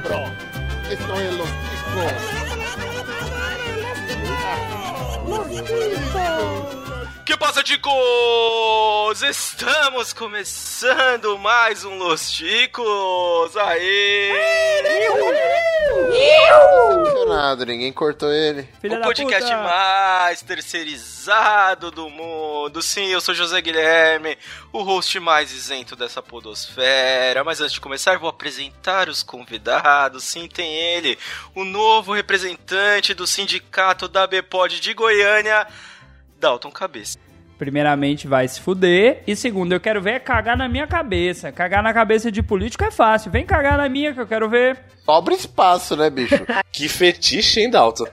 cabrón. Esto es los Los ticos. Que passa, ticos? Estamos começando mais um Los Ticos. Aê! Decepcionado, ninguém cortou ele. Filha o podcast puta. mais terceirizado do mundo. Sim, eu sou José Guilherme, o host mais isento dessa podosfera. Mas antes de começar, vou apresentar os convidados. Sim, tem ele, o novo representante do sindicato da Bpod de Goiânia, Dalton Cabeça. Primeiramente, vai se fuder. E segundo, eu quero ver é cagar na minha cabeça. Cagar na cabeça de político é fácil. Vem cagar na minha que eu quero ver. Sobra espaço, né, bicho? Que fetiche, hein, Dalton?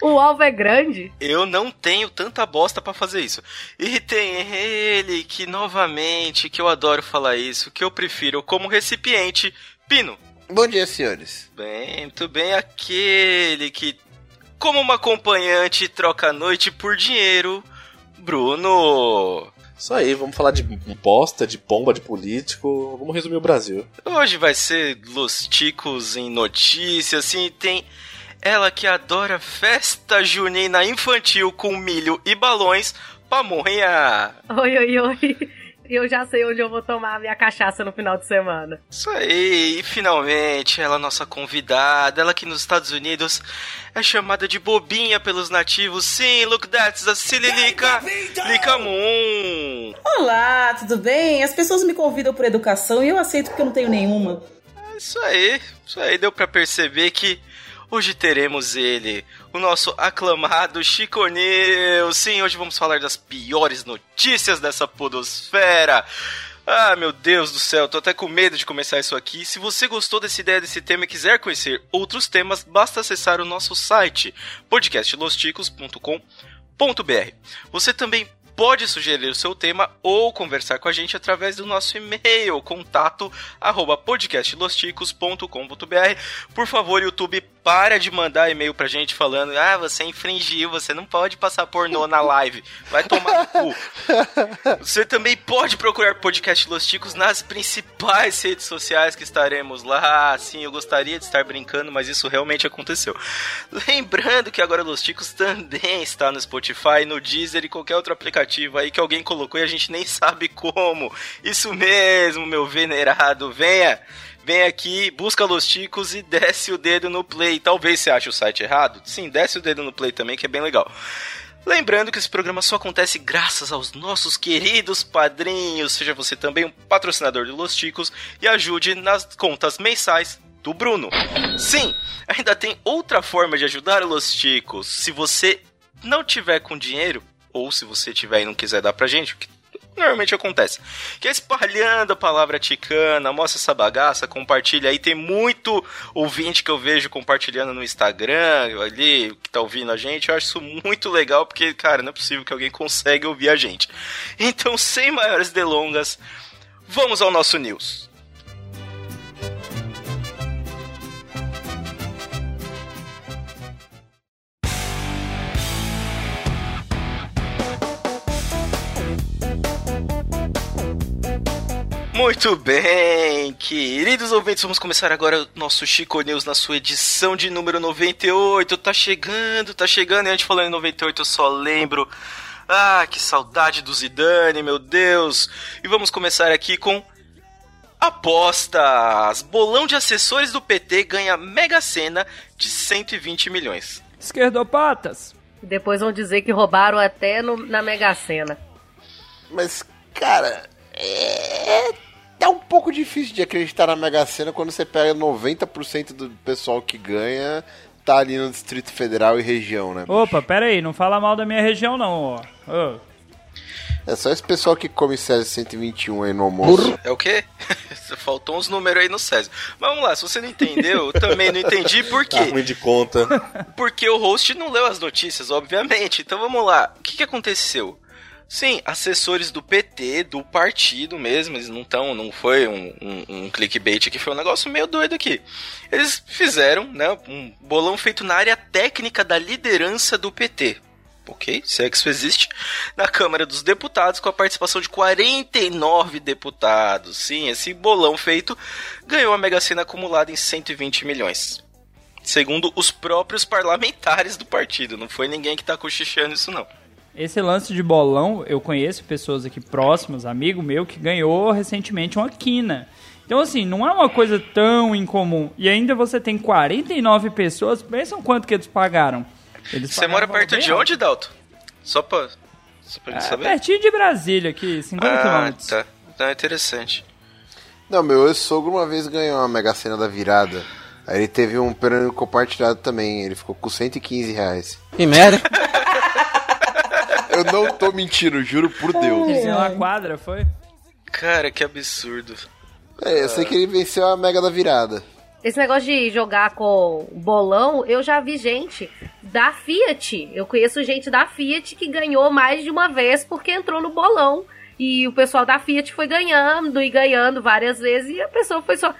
O alvo é grande? Eu não tenho tanta bosta pra fazer isso. E tem ele que, novamente, que eu adoro falar isso, que eu prefiro como recipiente, Pino. Bom dia, senhores. Bem, muito bem, aquele que, como uma acompanhante, troca a noite por dinheiro, Bruno. Isso aí, vamos falar de bosta, de pomba, de político. Vamos resumir o Brasil. Hoje vai ser Los Ticos em notícias, assim, tem ela que adora festa junina infantil com milho e balões, pamonha. Oi, oi, oi. Eu já sei onde eu vou tomar a minha cachaça no final de semana. Isso aí, e finalmente ela, nossa convidada, ela que nos Estados Unidos é chamada de bobinha pelos nativos. Sim, look that's a silly Lika, Lika Moon. Olá, tudo bem? As pessoas me convidam por educação e eu aceito porque eu não tenho nenhuma. Isso aí, isso aí deu pra perceber que hoje teremos ele, o nosso aclamado Chico News. Sim, hoje vamos falar das piores notícias dessa podosfera. Ah, meu Deus do céu, tô até com medo de começar isso aqui. Se você gostou dessa ideia desse tema e quiser conhecer outros temas, basta acessar o nosso site podcastlosticos.com.br. Você também pode sugerir o seu tema ou conversar com a gente através do nosso e-mail, contato arroba podcastlosticos.com.br. Por favor, YouTube, para de mandar e-mail pra gente falando, ah, você infringiu, você não pode passar pornô na live. Vai tomar no cu. Você também pode procurar Podcast Los Ticos nas principais redes sociais que estaremos lá. Sim, eu gostaria de estar brincando, mas isso realmente aconteceu. Lembrando que agora Los Ticos também está no Spotify, no Deezer e qualquer outro aplicativo aí que alguém colocou e a gente nem sabe como. Isso mesmo, meu venerado. Venha! Vem aqui, busca Los Ticos e desce o dedo no play. Talvez você ache o site errado. Sim, desce o dedo no play também, que é bem legal. Lembrando que esse programa só acontece graças aos nossos queridos padrinhos. Seja você também um patrocinador do Los Ticos e ajude nas contas mensais do Bruno. Sim, ainda tem outra forma de ajudar o Los Ticos. Se você não tiver com dinheiro, ou se você tiver e não quiser dar pra gente, que normalmente acontece. Que é espalhando a palavra ticana, mostra essa bagaça, compartilha aí. Tem muito ouvinte que eu vejo compartilhando no Instagram, ali, que tá ouvindo a gente. Eu acho isso muito legal, porque, cara, não é possível que alguém consiga ouvir a gente. Então, sem maiores delongas, vamos ao nosso news. Muito bem, queridos ouvintes, vamos começar agora o nosso Chico News na sua edição de número 98. Tá chegando, tá chegando, e antes de falar em 98 eu só lembro. Ah, que saudade do Zidane, meu Deus! E vamos começar aqui com apostas. Bolão de assessores do PT ganha Mega Sena de 120 milhões. Esquerdopatas. E depois vão dizer que roubaram até no- na Mega Sena. Mas, cara, é. Tá um pouco difícil de acreditar na Mega Sena quando você pega 90% do pessoal que ganha tá ali no Distrito Federal e região, né? Opa, pera aí, não fala mal da minha região não, ó. Ô, É só esse pessoal que come César 121 aí no almoço. É o quê? Faltou uns números aí no Césio. Mas vamos lá, se você não entendeu, eu também não entendi por Tá quê. ruim de conta. Porque o host não leu as notícias, obviamente. Então vamos lá. O que, que aconteceu? Sim, assessores do PT, do partido mesmo, eles não estão, não foi um, um, um clickbait aqui, foi um negócio meio doido aqui. Eles fizeram, né, um bolão feito na área técnica da liderança do PT. ok, se é que isso existe, na Câmara dos Deputados com a participação de 49 deputados. Sim, esse bolão feito ganhou a Mega Sena acumulada em 120 milhões. Segundo os próprios parlamentares do partido, não foi ninguém que tá cochichando isso não. Esse lance de bolão, eu conheço pessoas aqui próximas, amigo meu, que ganhou recentemente uma quina. Então, assim, não é uma coisa tão incomum. E ainda você tem 49 pessoas, pensam quanto que eles pagaram. Eles Você pagaram mora perto de onde, Dalton? Só pra, só pra gente É, saber. pertinho de Brasília aqui, 50 ah, quilômetros. tá. Então é interessante. Não, meu ex-sogro uma vez ganhou uma Mega Sena da virada. Aí ele teve um prêmio compartilhado também. Ele ficou com 115 reais. Que merda. Eu não tô mentindo, juro por Deus. Iam na quadra, foi? Cara, que absurdo. É, eu sei que ele venceu a Mega da virada. Esse negócio de jogar com bolão, eu já vi gente da Fiat. Eu conheço gente da Fiat que ganhou mais de uma vez porque entrou no bolão. E o pessoal da Fiat foi ganhando e ganhando várias vezes. E a pessoa foi só.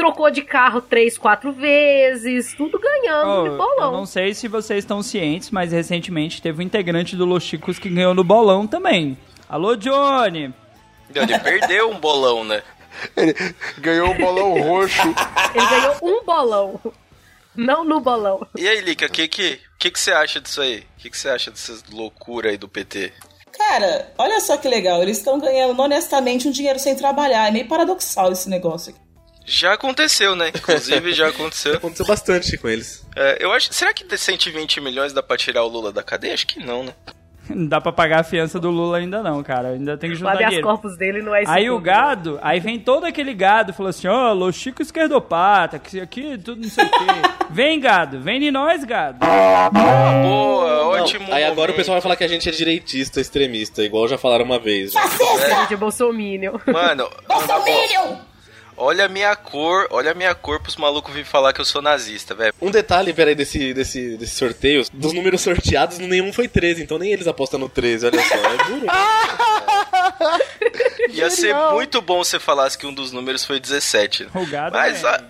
Trocou de carro três, quatro vezes, tudo ganhando Oh, de eu bolão. não sei se vocês estão cientes, mas recentemente teve um integrante do Los Chicos que ganhou no bolão também. Alô, Johnny! Ele perdeu um bolão, né? Ele ganhou um bolão roxo. Ele ganhou um bolão. Não no bolão. E aí, Lica, o que, que, que, que você acha disso aí? O que, que você acha dessa loucura aí do PT? Cara, olha só que legal. Eles estão ganhando honestamente um dinheiro sem trabalhar. É meio paradoxal esse negócio aqui. Já aconteceu, né? Inclusive, já aconteceu. Aconteceu bastante com eles. É, eu acho. Será que de 120 milhões dá pra tirar o Lula da cadeia? Acho que não, né? Não dá pra pagar a fiança do Lula ainda não, cara. Ainda tem que O juntar habeas dinheiro. corpus dele não é isso Aí o gado, aí vem todo aquele gado, falou assim, ó, Los Chico esquerdopata, que aqui tudo não sei o quê. Vem, gado, vem de nós, gado. Boa, Não, ótimo. aí agora o momento. pessoal vai falar que a gente é direitista, extremista, igual já falaram uma vez. né? A gente é bolsominion. Mano, boa, olha a minha cor, olha a minha cor pros malucos virem falar que eu sou nazista, velho. Um detalhe, peraí, desse, desse, desse sorteio, dos números sorteados, nenhum foi 13, então nem eles apostam no 13, olha só, é duro. Ia ser muito bom se você falasse que um dos números foi 17. O gado Mas, é- a...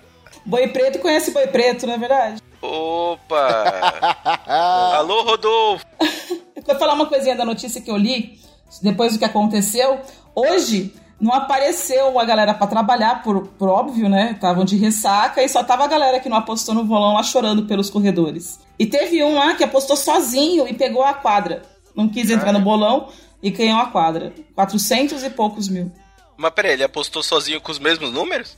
Boi preto conhece boi preto, não é verdade? opa! Alô, Rodolfo! Eu vou falar uma coisinha da notícia que eu li, depois do que aconteceu. Hoje não apareceu a galera pra trabalhar, por, por óbvio, né? Estavam de ressaca e só tava a galera que não apostou no bolão lá chorando pelos corredores. E teve um lá que apostou sozinho e pegou a quadra. Não quis entrar no bolão e ganhou a quadra. 400 e poucos mil. Mas peraí, ele apostou sozinho com os mesmos números?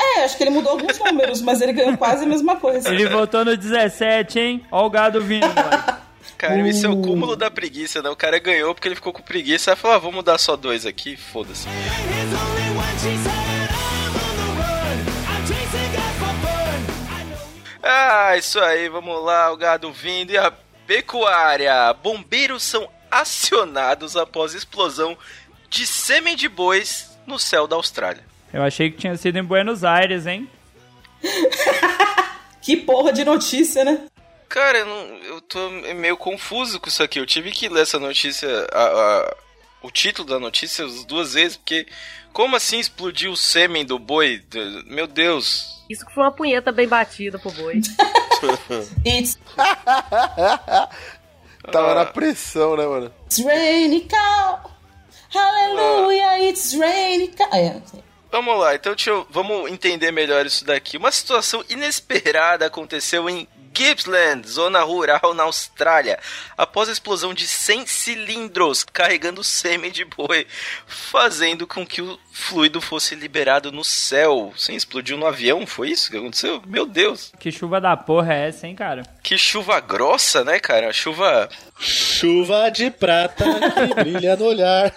É, acho que ele mudou alguns números, mas ele ganhou quase a mesma coisa. Ele votou no 17, hein? Ó o gado vindo, moleque. Cara, isso é o cúmulo da preguiça, né? O cara ganhou porque ele ficou com preguiça. Aí falou, ah, vamos mudar só dois aqui, foda-se. Ah, isso aí, vamos lá, o gado vindo e a pecuária. Bombeiros são acionados após explosão de sêmen de bois no céu da Austrália. Eu achei que tinha sido em Buenos Aires, hein? Que porra de notícia, né? Cara, eu, não- eu tô meio confuso com isso aqui. Eu tive que ler essa notícia, a- a- o título da notícia as duas vezes, porque como assim explodiu o sêmen do boi? Meu Deus. Isso que foi uma punheta bem batida pro boi. Tava Ah. na pressão, né, mano? it's raining cow. Hallelujah, it's raining cow. É, Vamos lá, então deixa eu, vamos entender melhor isso daqui. Uma situação inesperada aconteceu em Gippsland, zona rural na Austrália, após a explosão de 100 cilindros carregando sêmen de boi, fazendo com que o fluido fosse liberado no céu. Sim, explodiu no avião, foi isso que aconteceu? Meu Deus, Que chuva da porra é essa, hein, cara? que chuva grossa, né, cara? Chuva. Chuva de prata que brilha no olhar.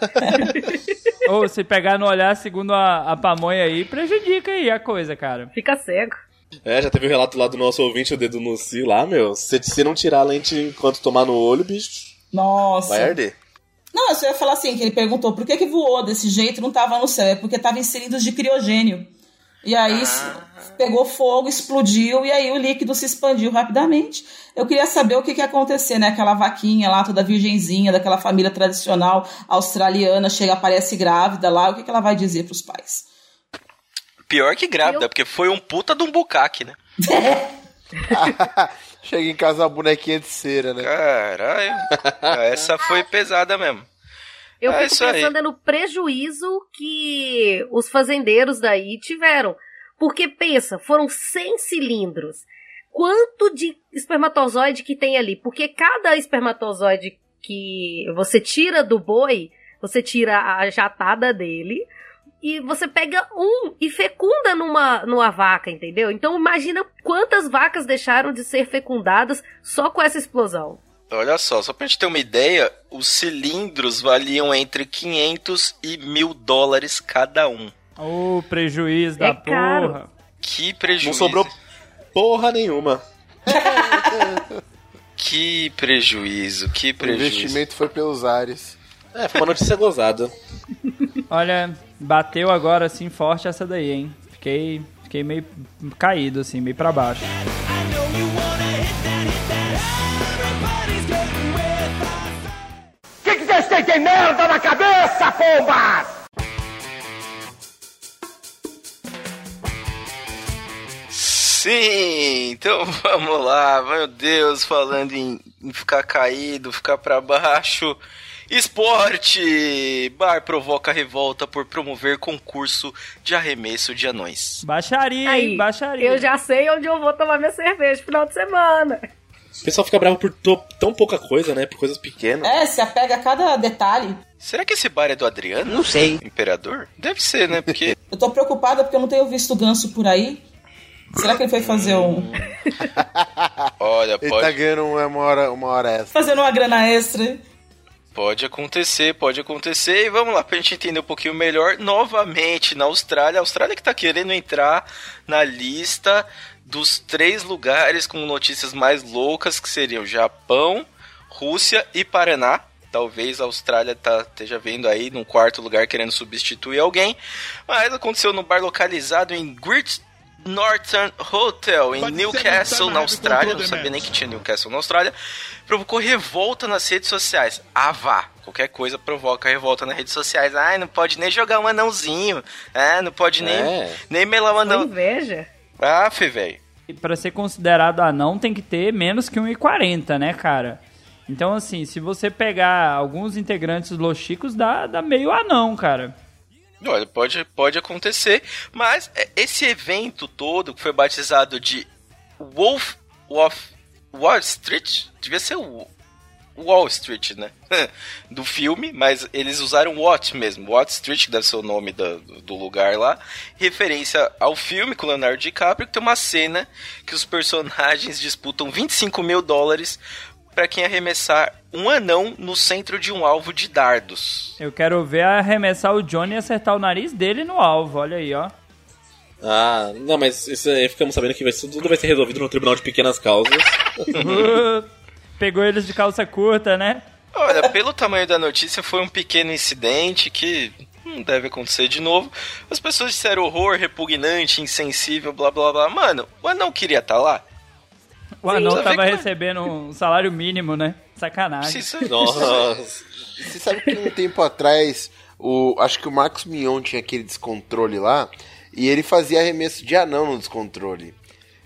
Ou se pegar no olhar, segundo a, a pamonha aí, prejudica aí a coisa, cara. Fica cego. É, já teve um relato lá do nosso ouvinte, o dedo no cio lá, meu. Se você não tirar a lente enquanto tomar no olho, bicho, Nossa. vai arder. Não, eu só ia falar assim, que ele perguntou por que, que voou desse jeito e não tava no céu. É porque tava em cilindros de criogênio. E aí s- pegou fogo, explodiu e aí o líquido se expandiu rapidamente. Eu queria saber o que, que ia acontecer, né? Aquela vaquinha lá, toda virgenzinha, daquela família tradicional australiana, chega, aparece grávida lá, o que, que ela vai dizer pros pais? Pior que grávida, Eu- porque foi um puta de um bucaque, né? Chega em casa uma bonequinha de cera, né? Caralho. Essa foi pesada mesmo. Eu É fico isso aí. pensando no prejuízo que os fazendeiros daí tiveram. Porque pensa, foram 100 cilindros. Quanto de espermatozoide que tem ali? Porque cada espermatozoide que você tira do boi, você tira a jatada dele e você pega um e fecunda numa, numa vaca, entendeu? Então imagina quantas vacas deixaram de ser fecundadas só com essa explosão. Olha só, só pra gente ter uma ideia, os cilindros valiam entre 500 e mil dólares cada um. Ô, prejuízo da É caro. porra. Que prejuízo. Não sobrou porra nenhuma. Que prejuízo, que O prejuízo. investimento foi pelos ares. É, foi uma notícia gozada. Olha, bateu agora assim forte essa daí, hein? Fiquei, fiquei meio caído, assim, meio pra baixo. Que que vocês têm? Tem merda na cabeça, pomba! Sim, então vamos lá, meu Deus, falando em, em ficar caído, ficar pra baixo. Esporte! Bar provoca revolta por promover concurso de arremesso de anões. Baixaria, Aí, hein? Baixaria. eu já sei onde eu vou tomar minha cerveja no final de semana. O pessoal fica bravo por tão pouca coisa, né? Por coisas pequenas. É, se apega a cada detalhe. Será que esse bar é do Adriano? Não sei. Imperador? Deve ser, né? Porque Eu tô preocupada porque eu não tenho visto o ganso por aí. Será que ele foi fazer um. Olha, Ele pode, tá ganhando uma hora, uma hora extra. fazendo uma grana extra? Pode acontecer, pode acontecer. E vamos lá, pra gente entender um pouquinho melhor. Novamente, na Austrália. A Austrália que tá querendo entrar na lista dos três lugares com notícias mais loucas, que seriam Japão, Rússia e Paraná. Talvez a Austrália tá, esteja vendo aí num quarto lugar querendo substituir alguém. Mas aconteceu no bar localizado em Great Northern Hotel, em Newcastle, na Austrália. Não sabia nem que tinha Newcastle na Austrália. Provocou revolta nas redes sociais. Ah, vá. Qualquer coisa provoca revolta nas redes sociais. Ai, não pode nem jogar um anãozinho. Ah, não pode nem, É. nem melar um Não. anão. Inveja. Ah, fê, velho. E pra ser considerado anão tem que ter menos que 1,40, né, cara? Então, assim, se você pegar alguns integrantes dos Los Chicos, dá, dá meio anão, cara. Olha, pode, pode acontecer, mas é, esse evento todo que foi batizado de Wolf of Wall Street, devia ser o Wall Street, né? do filme, mas eles usaram What mesmo, What Street, que deve ser o nome da- do lugar lá, referência ao filme com Leonardo DiCaprio, que tem uma cena que os personagens disputam 25 mil dólares para quem arremessar um anão no centro de um alvo de dardos. Eu quero ver arremessar o Johnny e acertar o nariz dele no alvo, olha aí, ó. Ah, não, mas isso aí ficamos sabendo que vai tudo vai ser resolvido no tribunal de pequenas causas. Pegou eles de calça curta, né? Olha, pelo tamanho da notícia, foi um pequeno incidente que não deve acontecer de novo. As pessoas disseram horror, repugnante, insensível, blá blá blá. Mano, o anão queria estar lá? O anão tava recebendo um salário mínimo, né? Sacanagem. Precisa- Nossa. Você sabe que um tempo atrás, o, acho que o Marcos Mion tinha aquele descontrole lá, e ele fazia arremesso de anão no descontrole.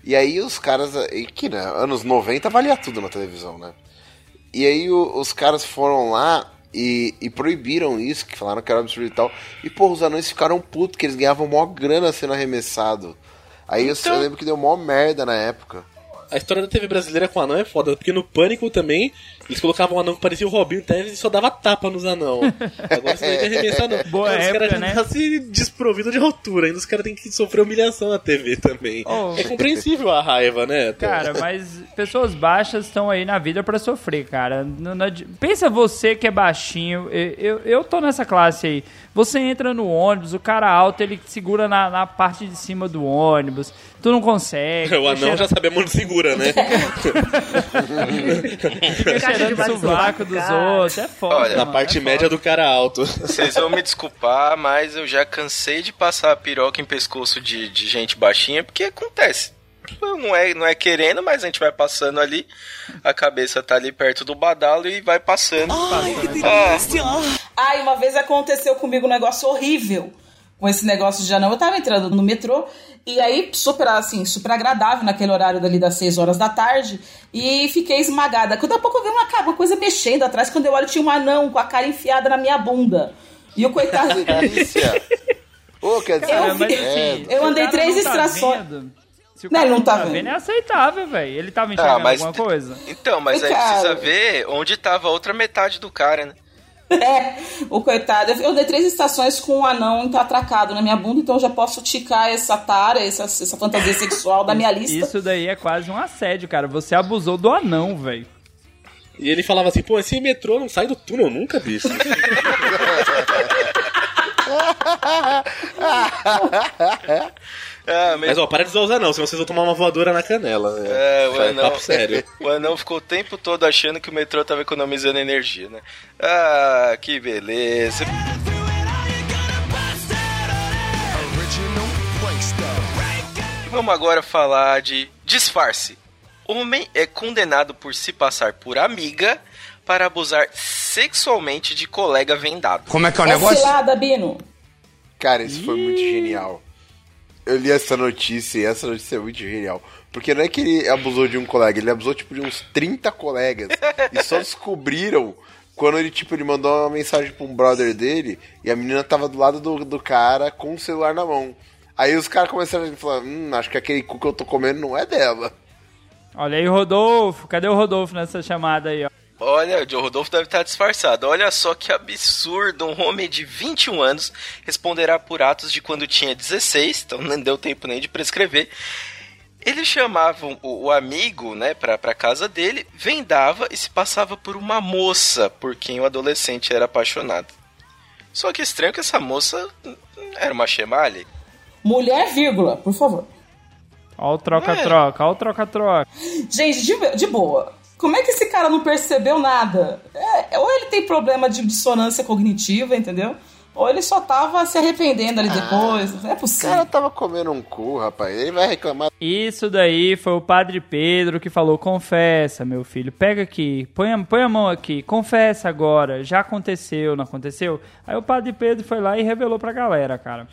E aí os caras, e que né, anos 90 valia tudo na televisão, né? E aí o- os caras foram lá e, e proibiram isso, que falaram que era absurdo e tal. E pô, os anões ficaram putos, que eles ganhavam maior grana sendo arremessado. Aí eu- Então- eu lembro que deu maior merda na época. A história da TV brasileira com anão é foda, porque no Pânico também eles colocavam um anão que parecia o Robinho Teves e só dava tapa nos anão. Agora você não tem que arremessar, não. Boa os época, caras já né? nascem desprovidos de altura, ainda os caras têm que sofrer humilhação na TV também. Oh. É compreensível a raiva, né? Cara, mas pessoas baixas estão aí na vida pra sofrer, cara. Não- não Pensa você que é baixinho, eu, eu, eu tô nessa classe aí. Você entra no ônibus, o cara alto, ele segura na, na parte de cima do ônibus, tu não consegue. O anão já sabemos onde segura, né? cheirando o sovaco dos cara. outros, é foda. Olha, Na mano, parte é média do cara alto. Vocês vão me desculpar, mas eu já cansei de passar a piroca em pescoço de, de gente baixinha, porque acontece. Não é, não é querendo, mas a gente vai passando ali, a cabeça tá ali perto do badalo e vai passando. Ah, Ai, uma vez aconteceu comigo um negócio horrível. com esse negócio de anão. Eu tava entrando no metrô e aí, super assim, super agradável naquele horário dali das 6 horas da tarde. E fiquei esmagada. Quando a pouco eu vi uma, uma coisa mexendo atrás, quando eu olho, tinha um anão com a cara enfiada na minha bunda. E o coitado. Que delícia. Ô, quer dizer, Eu vi- é, eu andei três tá extrações. vendo, Se o Não, cara ele não não tá tá vendo. vendo, é aceitável, velho. Ele tava enxergando Ah, mas alguma coisa. Então, mas aí Cara. precisa ver onde tava a outra metade do cara, né? É, o coitado. Eu dei três estações com um anão atracado na minha bunda, então eu já posso ticar essa tara, essa, essa fantasia sexual da minha lista. Isso daí é quase um assédio, cara. Você abusou do anão, velho. E ele falava assim, pô, esse metrô não sai do túnel nunca, bicho. Ah, mas, Mas ó, para de usar os anão, senão vocês vão tomar uma voadora na canela. né? É, o anão, Papo sério. o anão ficou o tempo todo achando que o metrô tava economizando energia, né? Ah, que beleza. Vamos agora falar de disfarce. Homem é condenado por se passar por amiga para abusar sexualmente de colega vendado. Como é que é o É negócio? cilada, Bino. Cara, isso foi muito genial. Eu li essa notícia e essa notícia é muito genial. Porque não é que ele abusou de um colega, ele abusou tipo de uns 30 colegas. e só descobriram quando ele, tipo, ele mandou uma mensagem pra um brother dele e a menina tava do lado do, do cara com o celular na mão. Aí os caras começaram a falar, hum, acho que aquele cu que eu tô comendo não é dela. Olha aí, Rodolfo. Cadê o Rodolfo nessa chamada aí, ó? Olha, o Joe Rodolfo deve estar disfarçado. Olha só que absurdo. Um homem de 21 anos responderá por atos de quando tinha 16, então não deu tempo nem de prescrever. Ele chamava o, o amigo, né, pra, pra casa dele, vendava e se passava por uma moça por quem o adolescente era apaixonado. Só que estranho que essa moça era uma chemale. Mulher, vírgula, por favor. Ó o troca-troca, ó o troca-troca. Gente, de, de boa. Como é que esse cara não percebeu nada? É, ou ele tem problema de dissonância cognitiva, entendeu? Ou ele só tava se arrependendo ali depois. Não é O possível. cara tava comendo um cu, rapaz. Ele vai reclamar. Isso daí foi o padre Pedro que falou: confessa, meu filho, pega aqui, põe a, põe a mão aqui, confessa agora, já aconteceu, não aconteceu? Aí o padre Pedro foi lá e revelou pra galera, cara.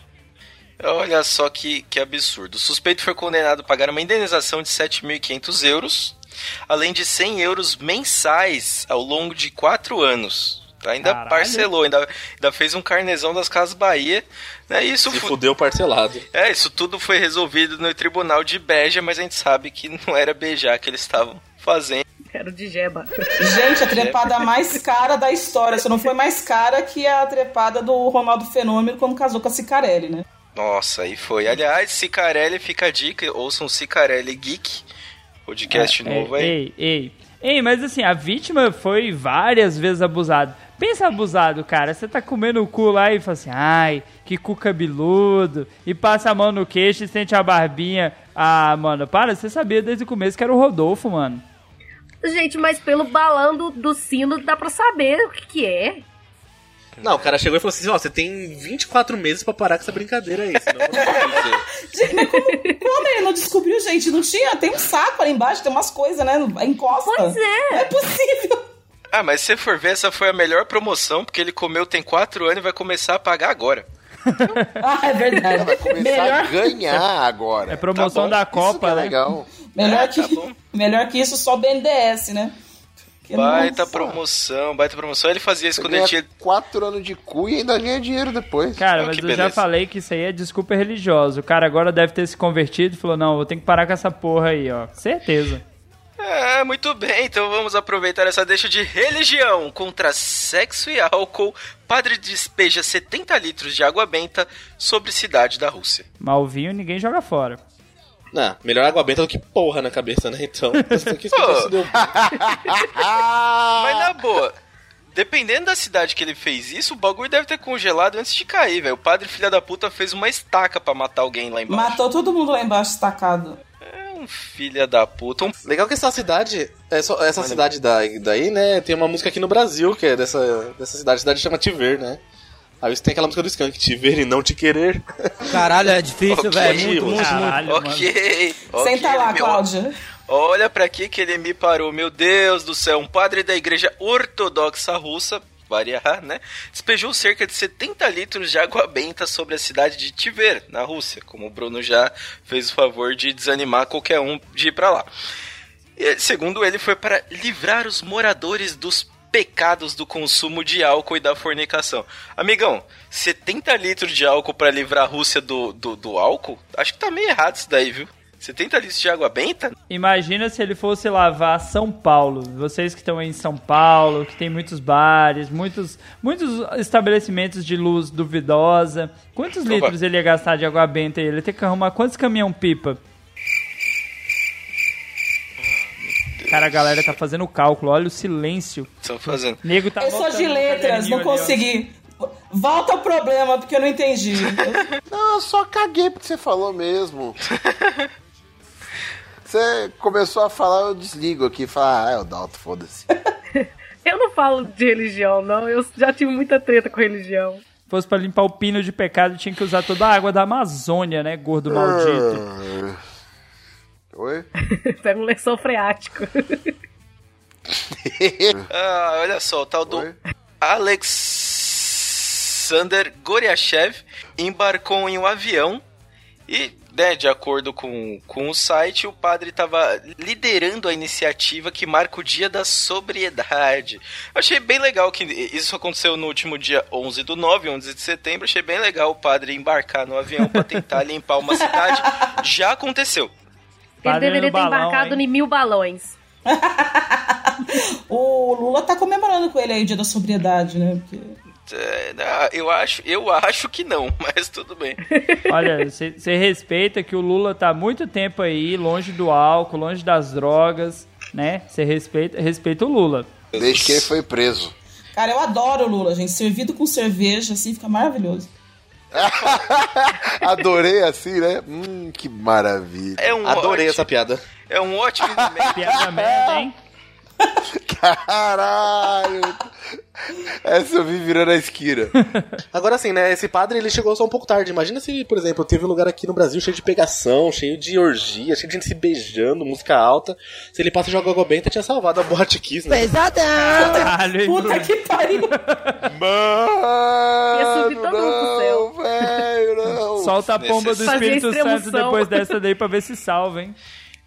Olha só que, que absurdo. O suspeito foi condenado a pagar uma indenização de 7.500 euros, além de 100 euros mensais ao longo de 4 anos. Ainda Caralho. parcelou, ainda, ainda fez um carnezão das Casas Bahia. Né? E Isso Se fu- fudeu parcelado. é, isso tudo foi resolvido no tribunal de Beja, mas a gente sabe que não era beijar que eles estavam fazendo. Quero de jeba. Gente, a trepada mais cara da história. Só não foi mais cara que a trepada do Ronaldo Fenômeno quando casou com a Cicarelli, né? Nossa, aí foi. Aliás, Cicarelli fica a dica, ouçam Cicarelli Geek, podcast É, novo aí. Ei, ei. Ei, mas assim, a vítima foi várias vezes abusada. Pensa abusado, cara. Você tá comendo o cu lá e fala assim, ai, que cu cabeludo. E passa a mão no queixo e sente a barbinha. Ah, mano, para, você sabia desde o começo que era o Rodolfo, mano. Gente, mas pelo balão do, do sino dá pra saber o que, que é. Não, o cara chegou e falou assim, ó, você tem 24 meses pra parar com essa brincadeira aí, senão eu não como, como ele não descobriu, gente? Não tinha? Tem um saco ali embaixo, tem umas coisas, né? Encosta. Pois é. Não é possível. Ah, mas se você for ver, essa foi a melhor promoção, porque ele comeu tem 4 anos e vai começar a pagar agora. Ah, é verdade. Vai começar melhor, a ganhar agora. É promoção bom, da Isso que Copa, é né? legal. melhor, É, que, tá melhor que isso, só BNDES, né? Que Baita nossa. promoção, baita promoção. Ele fazia isso Você quando ele tinha. quatro anos de cu e ainda ganha dinheiro depois. Cara, Ah, mas eu já beleza. falei que isso aí é desculpa religiosa. O cara agora deve ter se convertido e falou: não, vou ter que parar com essa porra aí, ó. Certeza. É, muito bem, então vamos aproveitar essa deixa de religião contra sexo e álcool. Padre despeja 70 litros de água benta sobre cidade da Rússia. Malvinho ninguém joga fora. Não, melhor água benta do que porra na cabeça, né? Então, isso aqui se deu Mas na boa, dependendo da cidade que ele fez isso, o bagulho deve ter congelado antes de cair, velho. O padre filha da puta fez uma estaca pra matar alguém lá embaixo. Matou todo mundo lá embaixo estacado. É um filha da puta. Um... Legal que essa cidade, essa, essa cidade daí, daí, né, tem uma música aqui no Brasil, que é dessa, dessa cidade, a cidade chama Te Ver, né? Aí você tem aquela música do Skank, Te Ver e Não Te Querer. Caralho, é difícil, Ok, velho. Muito, muito, muito. Caralho, mano. Ok. ok, Senta lá, ele me- Cláudia. Olha pra aqui que ele me parou. Meu Deus do céu, um padre da igreja ortodoxa russa variar, né? Despejou cerca de 70 litros de água benta sobre a cidade de Tver, na Rússia, como o Bruno já fez o favor de desanimar qualquer um de ir pra lá. E, segundo ele, foi para livrar os moradores dos pecados do consumo de álcool e da fornicação. Amigão, 70 litros de álcool para livrar a Rússia do, do, do álcool? Acho que tá meio errado isso daí, viu? 70 litros de água benta? Imagina se ele fosse lavar São Paulo. Vocês que estão em São Paulo, que tem muitos bares, muitos, muitos estabelecimentos de luz duvidosa. Quantos Opa. litros ele ia gastar de água benta aí? Ele ia ter que arrumar quantos caminhão-pipa? Cara, a galera tá fazendo o cálculo. Olha o silêncio. Estão fazendo. Nego tá Eu sou de letras, não ó. consegui. Volta ao problema, porque eu não entendi. Não, eu só caguei porque você falou mesmo. Você começou a falar, eu desligo aqui e falo, ah, é o Dalton, foda-se. Eu não falo de religião, não. Eu já tive muita treta com religião. Se fosse pra limpar o pino de pecado, tinha que usar toda a água da Amazônia, né, gordo maldito? Oi? Pega um lençol freático. Ah, olha só, o tal do? Alexander Goryachev embarcou em um avião e, né, de acordo com, com o site, o padre estava liderando a iniciativa que marca o dia da sobriedade. Achei bem legal que isso aconteceu no último dia 11 do 9, 11 de setembro. Achei bem legal o padre embarcar no avião para tentar limpar uma cidade. Já aconteceu. Ele deveria ter balão, embarcado hein? em mil balões. o Lula tá comemorando com ele aí o dia da sobriedade, né? Porque... É, eu acho, eu acho que não, mas tudo bem. Olha, você respeita que o Lula tá há muito tempo aí, longe do álcool, longe das drogas, né? Você respeita, respeita o Lula. Desde que ele foi preso. Cara, eu adoro o Lula, gente. Servido com cerveja, assim, fica maravilhoso. Adorei assim, né? Hum, que maravilha. É um Adorei ótimo, essa piada. É um ótimo. Piada merda, hein? Caralho! Essa eu vi virando a esquina. Agora sim, né? Esse padre ele chegou só um pouco tarde. Imagina se, por exemplo, teve um lugar aqui no Brasil cheio de pegação, cheio de orgia, cheio de gente se beijando, música alta. Se ele passa e joga água benta, tinha salvado a Boate Kiss, né? Caralho, hein, Puta que pariu! Mano! Ia subir todo mundo céu. Não, velho, não. Solta a pomba do Espírito Santo depois dessa daí pra ver se salva, hein?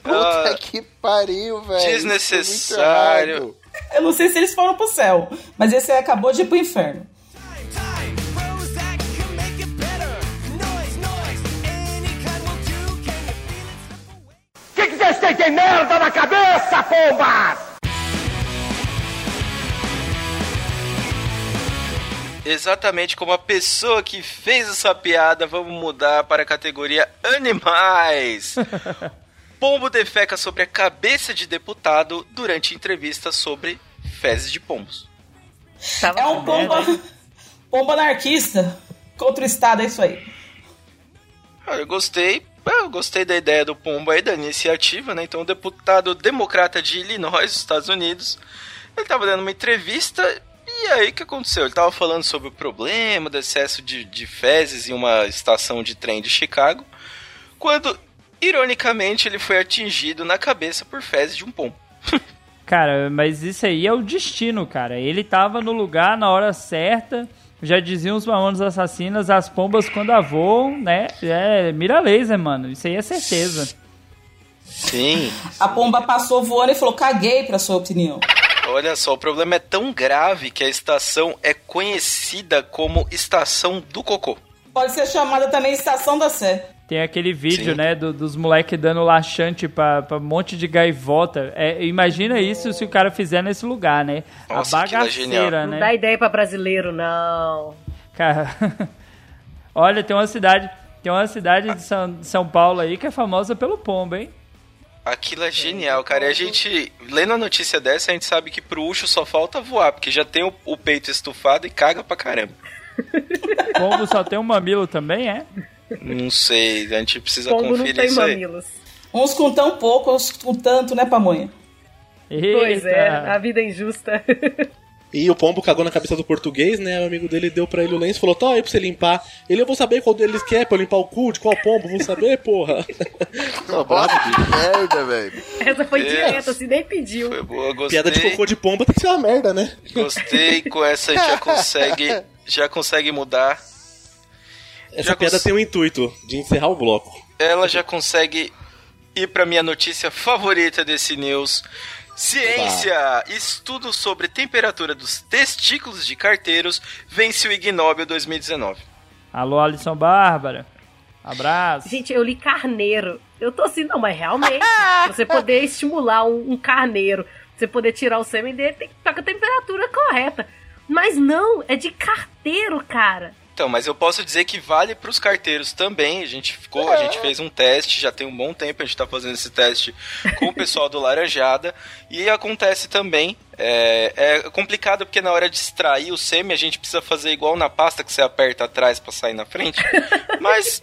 Puta Ah, que pariu, velho. desnecessário. É errado. Eu não sei se eles foram pro céu, mas esse aí acabou de ir pro inferno. O que que vocês têm de merda na cabeça, pomba? Exatamente como a pessoa que fez essa piada, vamos mudar para a categoria animais. Pombo defeca sobre a cabeça de deputado durante entrevista sobre fezes de pombos. Tava É um pomba, pomba anarquista contra o Estado, é isso aí. Ah, Eu gostei, eu gostei da ideia do pombo aí, da iniciativa, né? Então, o deputado democrata de Illinois, Estados Unidos, ele tava dando uma entrevista e aí o que aconteceu? Ele tava falando sobre o problema do excesso de, de fezes em uma estação de trem de Chicago, quando, ironicamente, ele foi atingido na cabeça por fezes de um pombo. Cara, mas isso aí é o destino, cara. Ele tava no lugar na hora certa. Já diziam os mamonos assassinos, as pombas quando a voam, né? É mira laser, mano. Isso aí é certeza. Sim. A pomba passou voando e falou: caguei pra sua opinião. Olha só, o problema é tão grave que a estação é conhecida como Estação do Cocô. Pode ser chamada também Estação da Sé. Tem aquele vídeo, Sim. né, do- dos moleques dando laxante pra, pra um monte de gaivota. É, imagina isso se o cara fizer nesse lugar, né? Nossa, a bagaceira, Não né? dá ideia pra brasileiro, não. Cara, olha, tem uma cidade, tem uma cidade de São, de São Paulo aí que é famosa pelo pombo, hein? Aquilo é genial, cara. E a gente, lendo a notícia dessa, a gente sabe que pro Ucho só falta voar, porque já tem o, o peito estufado e caga pra caramba. Pombo só tem um mamilo também, é? Não sei, a gente precisa Pombo não conferir tem isso aí. mamilos. Uns com tão pouco, uns com tanto, né, pamonha? Pois Eita. é, a vida é injusta. E o pombo cagou na cabeça do português, né? O amigo dele deu pra ele o lenço e falou: Tá aí pra você limpar. Ele, eu vou saber qual deles quer pra eu limpar o cu, de qual pombo, vou saber, porra. Bravo, bicho. Merda, velho. Essa foi Yes. direta, assim, nem pediu. Foi boa, gostei. Piada de cocô de pomba tem que ser uma merda, né? Gostei, com essa a gente já consegue, já consegue mudar. Essa Já piada cons- tem o intuito de encerrar o bloco. Ela já consegue ir pra minha notícia favorita desse news. Ciência! Estudo sobre temperatura dos testículos de carteiros vence o Ig Nobel 2019. Alô, Alisson Bárbara. Abraço. Gente, eu li carneiro. Eu tô assim, não, mas realmente, pra você poder estimular um, um carneiro, pra você poder tirar o sêmen dele, tem que estar com a temperatura correta. Mas não, é de carteiro, cara. Então, mas eu posso dizer que vale para os carteiros também. A gente ficou, a gente fez um teste, já tem um bom tempo a gente tá fazendo esse teste com o pessoal do Laranjada. E acontece também. É, é complicado porque na hora de extrair o sêmen a gente precisa fazer igual na pasta que você aperta atrás para sair na frente. Mas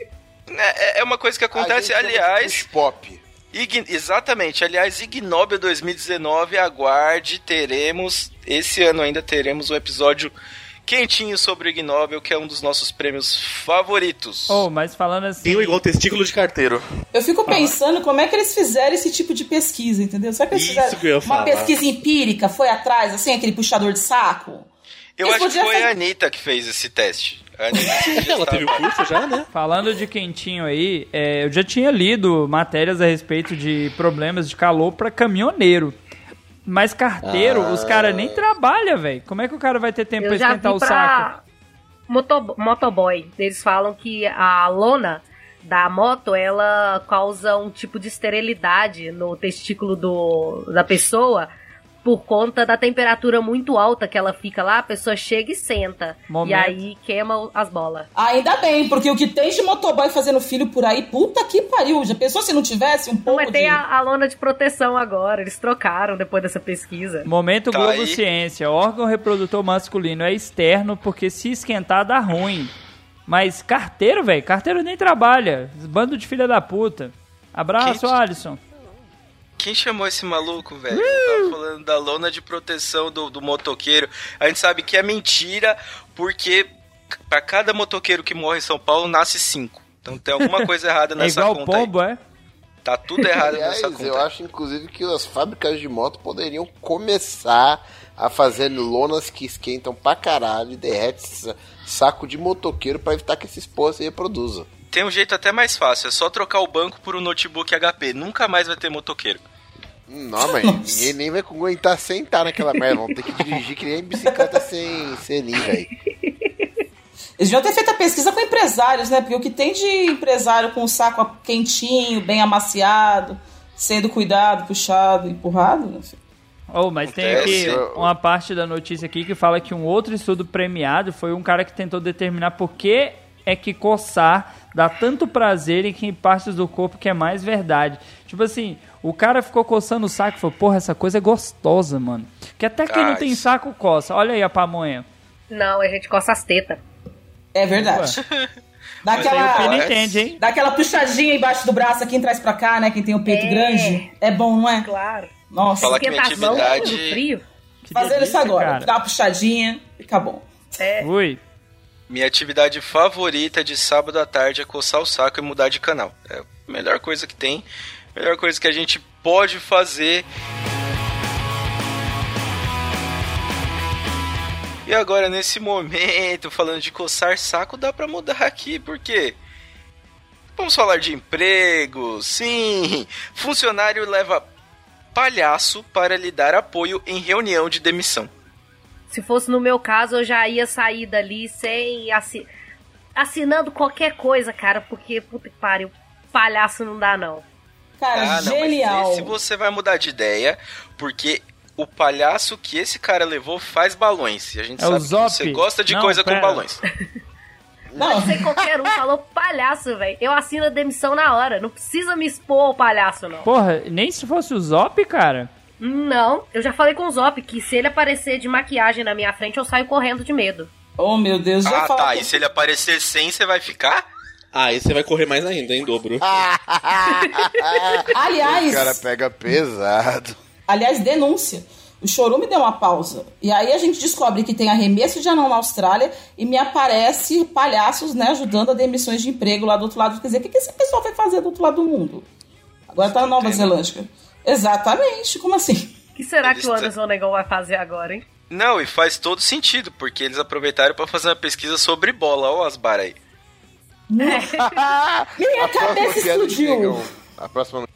é, é uma coisa que acontece, aliás. pop. Ig- exatamente, aliás, Ig Nobel 2019, aguarde, teremos, esse ano ainda teremos um episódio quentinho sobre o Ig Nobel, que é um dos nossos prêmios favoritos. Oh, mas falando assim. Tem o igual testículo de carteiro. Eu fico pensando como é que eles fizeram esse tipo de pesquisa, entendeu? Será que eles Isso fizeram que eu ia uma falar. pesquisa empírica, foi atrás, assim, aquele puxador de saco? Eu Eles acho que foi fazer- a Anitta que fez esse teste. A Anitta já Ela teve o curso já, né? Falando de quentinho aí, é, eu já tinha lido matérias a respeito de problemas de calor pra caminhoneiro. Mas carteiro, Ah. os caras nem trabalham, velho. Como é que o cara vai ter tempo Eu pra já esquentar vi o saco? pra moto, motoboy. Eles falam que a lona da moto, ela causa um tipo de esterilidade no testículo do, da pessoa por conta da temperatura muito alta que ela fica lá, a pessoa chega e senta. Momento. E aí queima as bolas. Ainda bem, porque o que tem de motoboy fazendo filho por aí, puta que pariu. Já pensou se não tivesse um pouco Mas tem de... a, a lona de proteção agora, eles trocaram depois dessa pesquisa. Momento Tá Globo aí. Ciência. Órgão reprodutor masculino é externo porque se esquentar dá ruim. Mas carteiro, velho, carteiro nem trabalha. Bando de filha da puta. Abraço, Alisson. Quem chamou esse maluco, velho? Tava falando da lona de proteção do, do motoqueiro. A gente sabe que é mentira, porque pra cada motoqueiro que morre em São Paulo, nasce cinco. Então tem alguma coisa errada É nessa igual conta pombo, aí. é? Tá tudo errado Aliás, nessa conta. eu acho inclusive que as fábricas de moto poderiam começar a fazer lonas que esquentam pra caralho e derrete sa- saco de motoqueiro pra evitar que esses porra se reproduzam. Tem um jeito até mais fácil, é só trocar o banco por um notebook HP. Nunca mais vai ter motoqueiro. Não, mas ninguém nem vai aguentar sentar naquela merda. Vão ter que dirigir que nem bicicleta sem selim, velho. Eles deviam ter feito a pesquisa com empresários, né? Porque o que tem de empresário com o saco quentinho, bem amaciado, sendo cuidado, puxado, empurrado, né? Oh, mas tem aqui uma parte da notícia aqui que fala que um outro estudo premiado foi um cara que tentou determinar por que é que coçar dá tanto prazer em que partes do corpo que é mais verdade. Tipo assim, o cara ficou coçando o saco e falou, porra, essa coisa é gostosa, mano. Que até quem não Ah, tem isso- saco coça. Olha aí a pamonha. Não, a gente coça as tetas. É verdade. Dá aquela, entende, hein? dá aquela puxadinha embaixo do braço aqui, traz pra cá, né? Quem tem o peito É. grande. É bom, não é? Claro. Nossa. Fala que minha atividade- frio. Que Fazendo isso delícia, agora. cara. Dá uma puxadinha, fica bom. É. Ui. Minha atividade favorita de sábado à tarde é coçar o saco e mudar de canal. É a melhor coisa que tem, melhor coisa que a gente pode fazer. E agora, nesse momento, falando de coçar saco, dá pra mudar aqui, por quê? Vamos falar de emprego, sim! Funcionário leva palhaço para lhe dar apoio em reunião de demissão. Se fosse no meu caso, eu já ia sair dali sem assi... assinando qualquer coisa, cara, porque puta que pariu, palhaço não dá não. Cara, Ah, não, genial. mas esse você vai mudar de ideia, porque o palhaço que esse cara levou faz balões. E a gente É o sabe que você gosta de Não, coisa pera. com balões. Não, Sem qualquer um falou palhaço, velho. Eu assino a demissão na hora. Não precisa me expor ao palhaço, não. Porra, nem se fosse o Zop, cara. Não, eu já falei com o Zop que se ele aparecer de maquiagem na minha frente, eu saio correndo de medo. oh meu Deus, já Ah, tá. E se ele aparecer sem, você vai ficar? Ah, e você vai correr mais ainda, em dobro. Aliás, O cara pega pesado. aliás, denúncia. O chorume deu uma pausa. E aí a gente descobre que tem arremesso de anão na Austrália e me aparece palhaços, né, ajudando a demissões de emprego lá do outro lado. Quer dizer, o que, que esse pessoal vai fazer do outro lado do mundo? Agora tá na Nova Zelândia. Exatamente, como assim? O que será Eles que o Anderson Negão vai fazer agora, hein? Não, e faz todo sentido, porque eles aproveitaram pra fazer uma pesquisa sobre bola. Olha as bar aí. Minha A próxima cabeça explodiu. negão. A próxima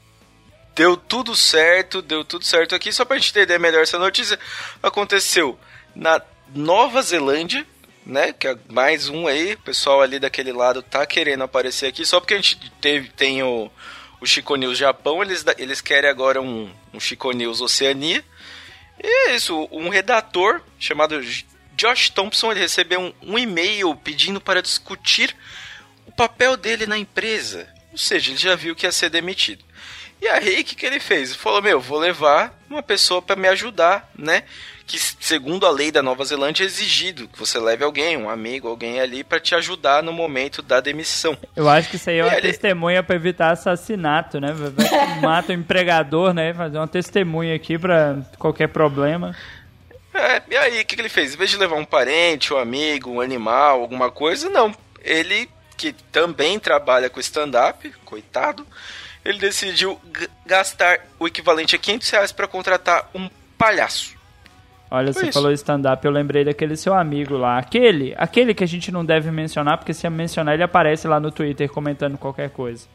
Deu tudo certo, deu tudo certo aqui. Só pra gente entender melhor essa notícia, aconteceu na Nova Zelândia, né? Que é mais um aí, o pessoal ali daquele lado tá querendo aparecer aqui. Só porque a gente teve, tem o, o Chico News Japão, eles, eles querem agora um, um Chico News Oceania. E é isso, um redator chamado Josh Thompson, ele recebeu um, um e-mail pedindo para discutir o papel dele na empresa. Ou seja, ele já viu que ia ser demitido. E aí, o que, que ele fez? Ele falou: Meu, vou levar uma pessoa para me ajudar, né? Que, segundo a lei da Nova Zelândia, é exigido que você leve alguém, um amigo, alguém ali, para te ajudar no momento da demissão. Eu acho que isso aí é uma ele- testemunha pra evitar assassinato, né? Mata o empregador, né? Fazer uma testemunha aqui pra qualquer problema. É, e aí, o que, que ele fez? Em vez de levar um parente, um amigo, um animal, alguma coisa, não. Ele, que também trabalha com stand-up, coitado, ele decidiu gastar o equivalente a 500 reais para contratar um palhaço. Olha, Foi você isso. falou stand-up, eu lembrei daquele seu amigo lá. Aquele, aquele que a gente não deve mencionar, porque se mencionar ele aparece lá no Twitter comentando qualquer coisa.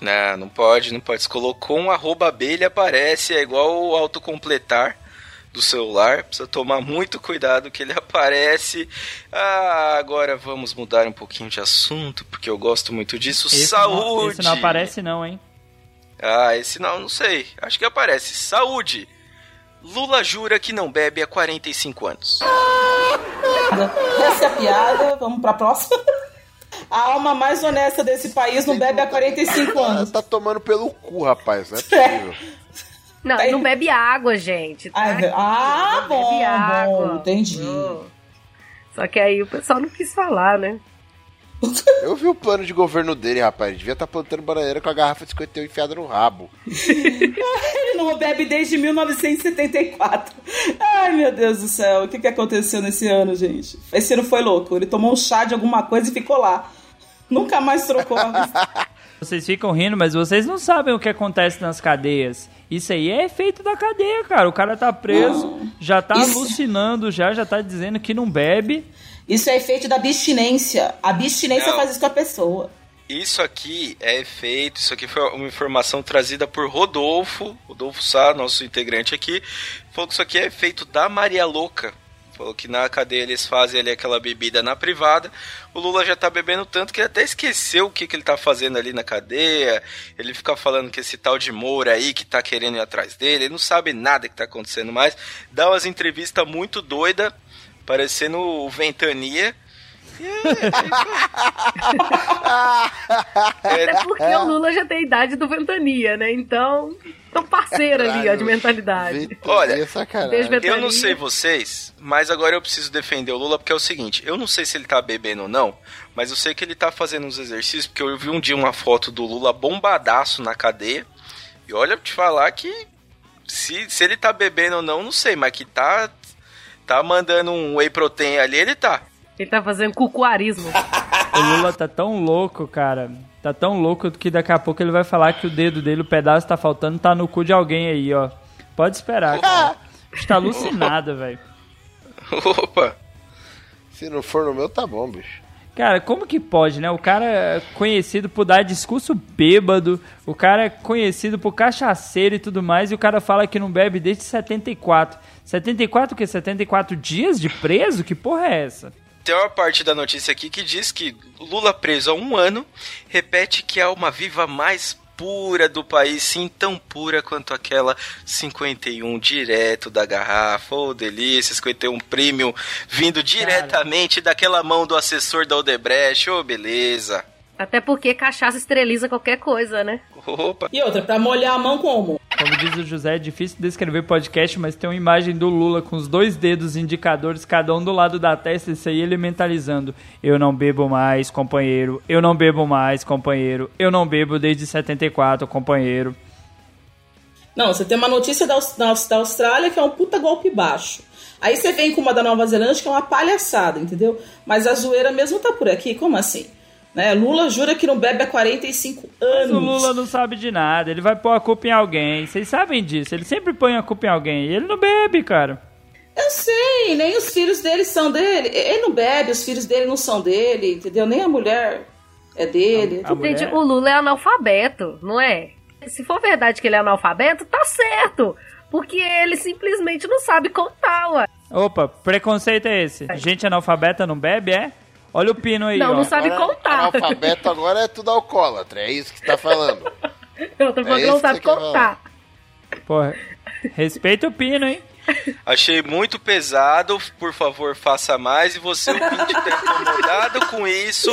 Não, não pode, não pode. Se colocou um arroba abelha, aparece, é igual o autocompletar do celular. Precisa tomar muito cuidado que ele aparece. Ah, agora vamos mudar um pouquinho de assunto, porque eu gosto muito disso. Esse Saúde! Não, esse não aparece não, hein? Ah, esse não, não sei. Acho que aparece. Saúde! Lula jura que não bebe há 45 anos. Essa é a piada, vamos pra próxima. A alma mais honesta desse país não bebe há 45 anos. Tá tomando pelo cu, rapaz. Não é possível. Não, não bebe água, gente. tá? Ah, é ah, Não bom, bebe água. bom, entendi. Só que aí o pessoal não quis falar, né? Eu vi o plano de governo dele, rapaz. Ele devia estar plantando bananeira com a garrafa de 51 enfiada no rabo. Ele não bebe desde 1974. Ai, meu Deus do céu. O que, que aconteceu nesse ano, gente? Esse ano foi louco. Ele tomou um chá de alguma coisa e ficou lá. Nunca mais trocou. Vocês ficam rindo, mas vocês não sabem o que acontece nas cadeias. Isso aí é efeito da cadeia, cara. O cara tá preso, já tá Isso- alucinando, já, já tá dizendo que não bebe. Isso é efeito da abstinência. A abstinência Não. faz isso com a pessoa. Isso aqui é efeito, isso aqui foi uma informação trazida por Rodolfo, Rodolfo Sá, nosso integrante aqui, falou que isso aqui é efeito da Maria Louca. Falou que na cadeia eles fazem ali aquela bebida na privada. O Lula já tá bebendo tanto que ele até esqueceu o que, que ele tá fazendo ali na cadeia. Ele fica falando que esse tal de Moura aí que tá querendo ir atrás dele, ele não sabe nada que tá acontecendo mais. Dá umas entrevistas muito doidas, parecendo o Ventania. É- é Até porque o Lula já tem a idade do Ventania, né? Então, tão parceiro ali, ó, de mentalidade. Ventania Olha, é sacanagem. Eu não sei vocês, mas agora eu preciso defender o Lula porque é o seguinte, eu não sei se ele tá bebendo ou não, mas eu sei que ele tá fazendo uns exercícios, porque eu vi um dia uma foto do Lula bombadaço na cadeia, e olha, pra te falar que se, se ele tá bebendo ou não, não sei, mas que tá, tá mandando um whey protein ali, ele tá. Ele tá fazendo cucuarismo. O Lula tá tão louco, cara. Tá tão louco que daqui a pouco ele vai falar que o dedo dele, o pedaço tá faltando, tá no cu de alguém aí, ó. Pode esperar, cara. Está alucinado, velho. Opa! Se não for no meu, tá bom, bicho. Cara, como que pode, né? O cara é conhecido por dar discurso bêbado, o cara é conhecido por cachaceiro e tudo mais, e o cara fala que não bebe desde 74. 74 o quê? 74 dias de preso? Que porra é essa? Tem uma parte da notícia aqui que diz que Lula preso há um ano repete que é uma viva mais pura do país, sim, tão pura quanto aquela 51 direto da garrafa. Ô, delícia, 51 premium vindo diretamente daquela mão do assessor da Odebrecht. Ô, beleza. Até porque cachaça esteriliza qualquer coisa, né? Opa. E outra, pra molhar a mão como? Como diz o José, é difícil descrever podcast, mas tem uma imagem do Lula com os dois dedos indicadores, cada um do lado da testa, isso aí ele mentalizando. Eu não bebo mais, companheiro. Eu não bebo mais, companheiro. Eu não bebo desde 74, companheiro. Não, você tem uma notícia da, da Austrália que é um puta golpe baixo. Aí você vem com uma da Nova Zelândia que é uma palhaçada, entendeu? Mas a zoeira mesmo tá por aqui, como assim? Né? Lula jura que não bebe há 45 Mas anos. o Lula não sabe de nada, ele vai pôr a culpa em alguém. Vocês sabem disso, ele sempre põe a culpa em alguém. E ele não bebe, cara. Eu sei, nem os filhos dele são dele. Ele não bebe, os filhos dele não são dele, entendeu? Nem a mulher é dele. A mulher- Gente, o Lula é analfabeto, não é? Se for verdade que ele é analfabeto, tá certo. Porque ele simplesmente não sabe contar, ué. Opa, preconceito é esse? Gente analfabeta não bebe, é? Olha o pino aí, Não, ó. não sabe Agora, contar. Analfabeto agora é tudo alcoólatra, é isso que você tá falando. Eu tô falando É que não sabe que contar. Porra, respeita o pino, hein? Achei muito pesado, por favor, faça mais. E você, ouvinte, tá incomodado com isso,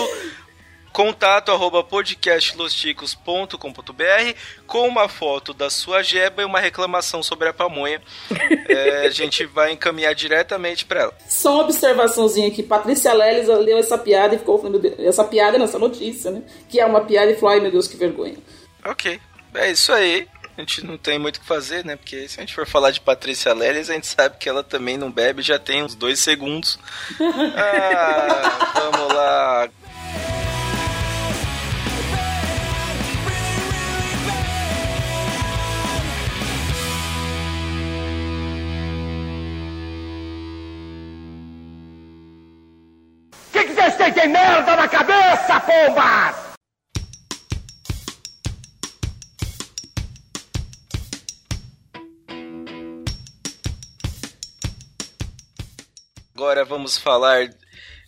contato arroba podcastlosticos.com.br com uma foto da sua jeba e uma reclamação sobre a pamonha. É, a gente vai encaminhar diretamente pra ela. Só uma observaçãozinha aqui. Patrícia Leles leu essa piada e ficou falando essa piada nessa notícia, né? Que é uma piada e falou, ai meu Deus, que vergonha. Ok, é isso aí. A gente não tem muito o que fazer, né? Porque se a gente for falar de Patrícia Leles, a gente sabe que ela também não bebe já tem uns dois segundos. Ah, vamos lá. Vocês têm? Merda na cabeça, pomba! Agora vamos falar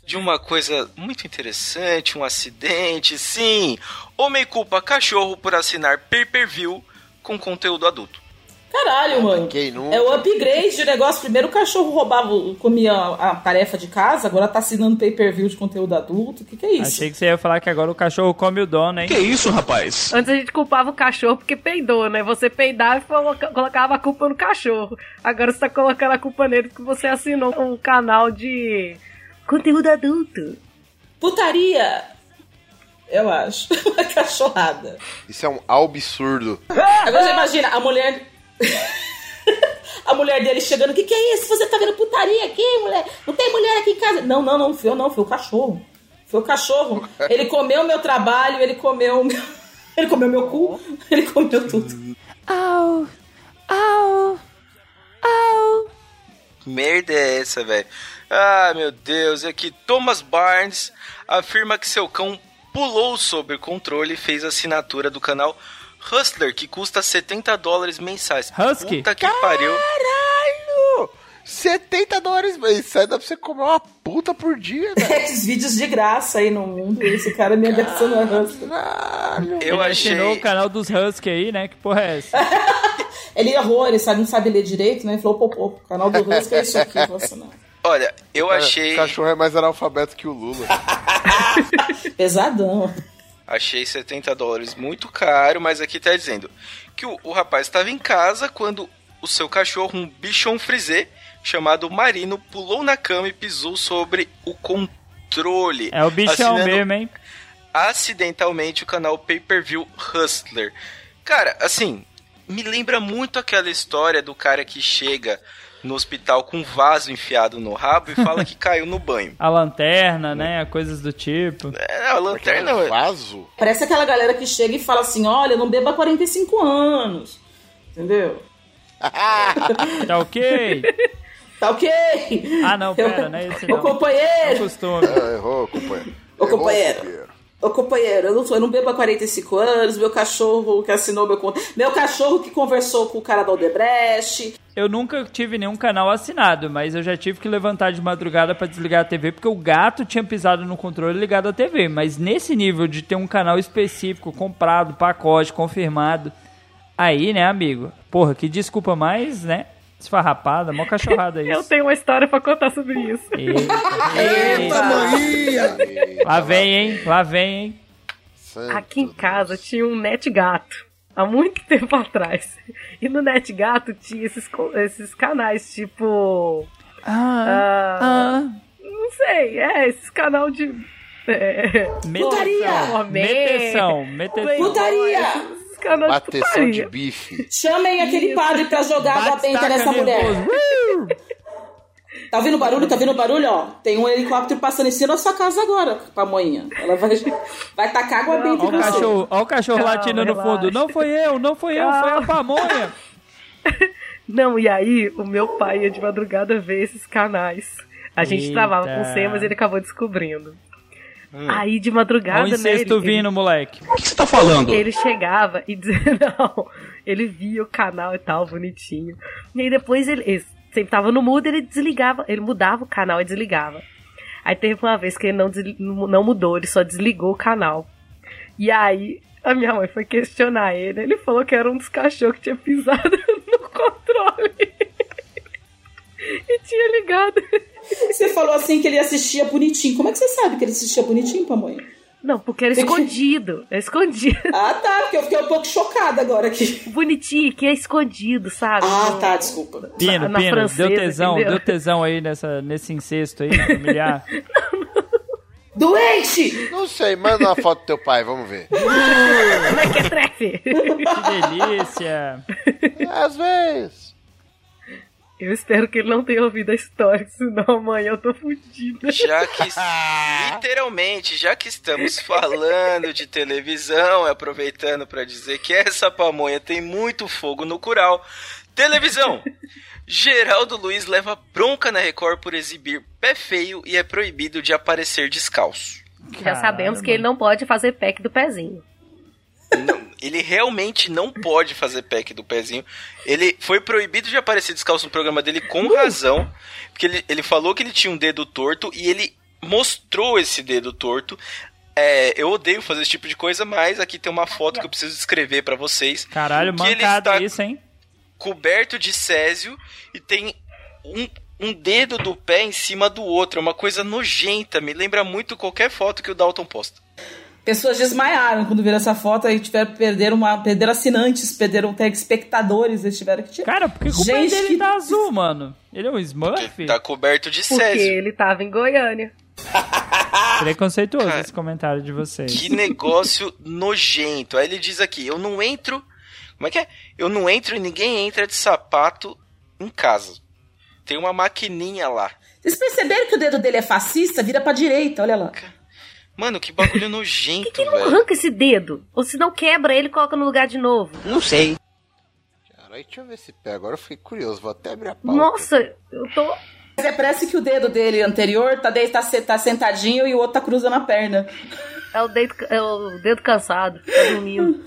de uma coisa muito interessante, um acidente. Sim, homem culpa cachorro por assinar pay-per-view com conteúdo adulto. Caralho, mano. Quem nunca? É o upgrade de negócio. Primeiro o cachorro roubava, comia a tarefa de casa, agora tá assinando pay-per-view de conteúdo adulto. O que, que é isso? Achei que você ia falar que agora o cachorro come o dono, hein? isso, rapaz? Antes a gente culpava o cachorro porque peidou, né? Você peidava e coloca- colocava a culpa no cachorro. Agora você tá colocando a culpa nele porque você assinou um canal de conteúdo adulto. Putaria! Eu acho. Uma cachorrada. Isso é um absurdo. Agora você imagina, a mulher. a mulher dele chegando, o que, que é isso? Você tá vendo putaria aqui, mulher? Não tem mulher aqui em casa. Não, não, não, foi eu não, foi o cachorro. Foi o cachorro. Ele comeu meu trabalho, ele comeu o meu. Ele comeu meu cu, ele comeu tudo. Que merda é essa, velho? Ah, meu Deus, é que Thomas Barnes afirma que seu cão pulou sobre o controle e fez a assinatura do canal Hustler, que custa 70 dólares mensais. Husky? Puta que pariu. Caralho! 70 dólares, aí dá pra você comer uma puta por dia, velho. Esses vídeos de graça aí no mundo. Esse cara me adicionou a Hustler. Caralho. Eu Ele achei. o canal dos Husky aí, né? Que porra é essa? Ele errou, ele sabe, não sabe ler direito, né? Ele falou, pô, pô, o canal do Hustler é isso aqui. Assim, não. Olha, eu achei. O cachorro é mais analfabeto que o Lula. Pesadão. Achei 70 dólares muito caro, mas aqui tá dizendo que o, o rapaz estava em casa quando o seu cachorro, um bichon frisé, chamado Marino, pulou na cama e pisou sobre o controle. É o bichão mesmo, hein? Acidentalmente o canal Pay-Per-View Hustler. Cara, assim, me lembra muito aquela história do cara que chega no hospital com um vaso enfiado no rabo e fala que caiu no banho. A lanterna, né? Coisas do tipo. É, a lanterna... um vaso? Parece aquela galera que chega e fala assim, olha, não beba há 45 anos. Entendeu? Tá ok? Tá ok? Ah, não, pera, não é esse Ô não. É companheiro, costume. Ah, errou, companheiro. Ô, Errou, companheiro. Ô companheiro, eu não, eu não bebo há 45 anos, meu cachorro que assinou meu conto. Meu cachorro que conversou com o cara da Aldebrecht. Eu nunca tive nenhum canal assinado, mas eu já tive que levantar de madrugada pra desligar a TV porque o gato tinha pisado no controle ligado à TV. Mas nesse nível de ter um canal específico, comprado, pacote, confirmado, aí, né, amigo? Porra, que desculpa mais, né? Esfarrapada, mó cachorrada Eu isso. tenho uma história pra contar sobre isso. Eita, eita. Lá vem, hein? Lá vem, hein? Santo Aqui em casa tinha um net gato. Há muito tempo atrás. E no net gato tinha esses, esses canais tipo. Ah, ah, ah. Não sei, é, esses canal de. É, Meteção, Porra, meteção, meteção. Putaria! Canal de Bateção putaria. de bife. Chamem aquele padre pra jogar água benta nessa mulher. Tá ouvindo o barulho? Tá ouvindo o barulho? Ó, tem um helicóptero passando em cima da sua casa agora, pamonha. Ela vai, vai tacar água benta em você. cachorro, olha o cachorro Calma, latindo no relaxa. fundo. Não foi eu, não foi eu, foi a Calma. pamonha. Não, e aí o meu pai ia de madrugada ver esses canais. A gente Eita. travava com C, mas ele acabou descobrindo. Hum. Aí de madrugada, Olha o né? incesto ele- vindo, moleque. O que você tá falando? Ele chegava e dizia, não, ele via o canal e tal, bonitinho. E aí depois ele, ele sempre tava no mudo, ele desligava, ele mudava o canal e desligava. Aí teve uma vez que ele não, não mudou, ele só desligou o canal. E aí a minha mãe foi questionar ele, ele falou que era um dos cachorros que tinha pisado no controle. e tinha ligado. Você falou assim que ele assistia bonitinho. Como é que você sabe que ele assistia bonitinho, pamonha? Não, porque era Tem que- escondido. É escondido. Ah, tá, porque eu fiquei um pouco chocada agora aqui. Bonitinho, que é escondido, sabe? Ah, No- tá, desculpa. Pino, na Pino, francesa, deu tesão, entendeu? deu tesão aí nessa, nesse incesto aí, familiar. Doente! Não sei, manda uma foto do teu pai, vamos ver. Como é que é trefe? Que delícia. Às vezes. Eu espero que ele não tenha ouvido a história, senão amanhã eu tô fudida. Já que, literalmente, já que estamos falando de televisão, aproveitando pra dizer que essa pamonha tem muito fogo no curau. Televisão! Geraldo Luiz leva bronca na Record por exibir pé feio e é proibido de aparecer descalço. Já sabemos que ele não pode fazer pack do pezinho. Não, ele realmente não pode fazer pack do pezinho. Ele foi proibido de aparecer descalço no programa dele com razão, porque ele, ele falou que ele tinha um dedo torto e ele mostrou esse dedo torto. É, eu odeio fazer esse tipo de coisa, mas aqui tem uma foto que eu preciso descrever pra vocês. Caralho, mancada isso, hein? coberto de césio e tem um, um dedo do pé em cima do outro. É uma coisa nojenta. Me lembra muito qualquer foto que o Dalton posta. Pessoas desmaiaram quando viram essa foto e tiveram perderam uma perderam assinantes, perderam telespectadores, eles tiveram que tirar. Cara, por que que o pé Gente, dele que- tá azul, mano? Ele é um Smurf? Tá coberto de Porque césio. ele tava em Goiânia. Preconceituoso Cara, esse comentário de vocês. Que negócio nojento. Aí ele diz aqui: eu não entro. Como é que é? Eu não entro e ninguém entra de sapato em casa. Tem uma maquininha lá. Vocês perceberam que o dedo dele é fascista? Vira pra direita, olha lá. Mano, que bagulho nojento, Que não velho. arranca esse dedo? Ou se não quebra ele e coloca no lugar de novo. Não sei. Caralho, deixa eu ver esse pé. Agora eu fiquei curioso, vou até abrir a pauta. Nossa, eu tô. Mas é, parece que o dedo dele anterior tá, de- tá, se- tá sentadinho e o outro tá cruzando a perna. É o dedo, é o dedo cansado, tá dormindo.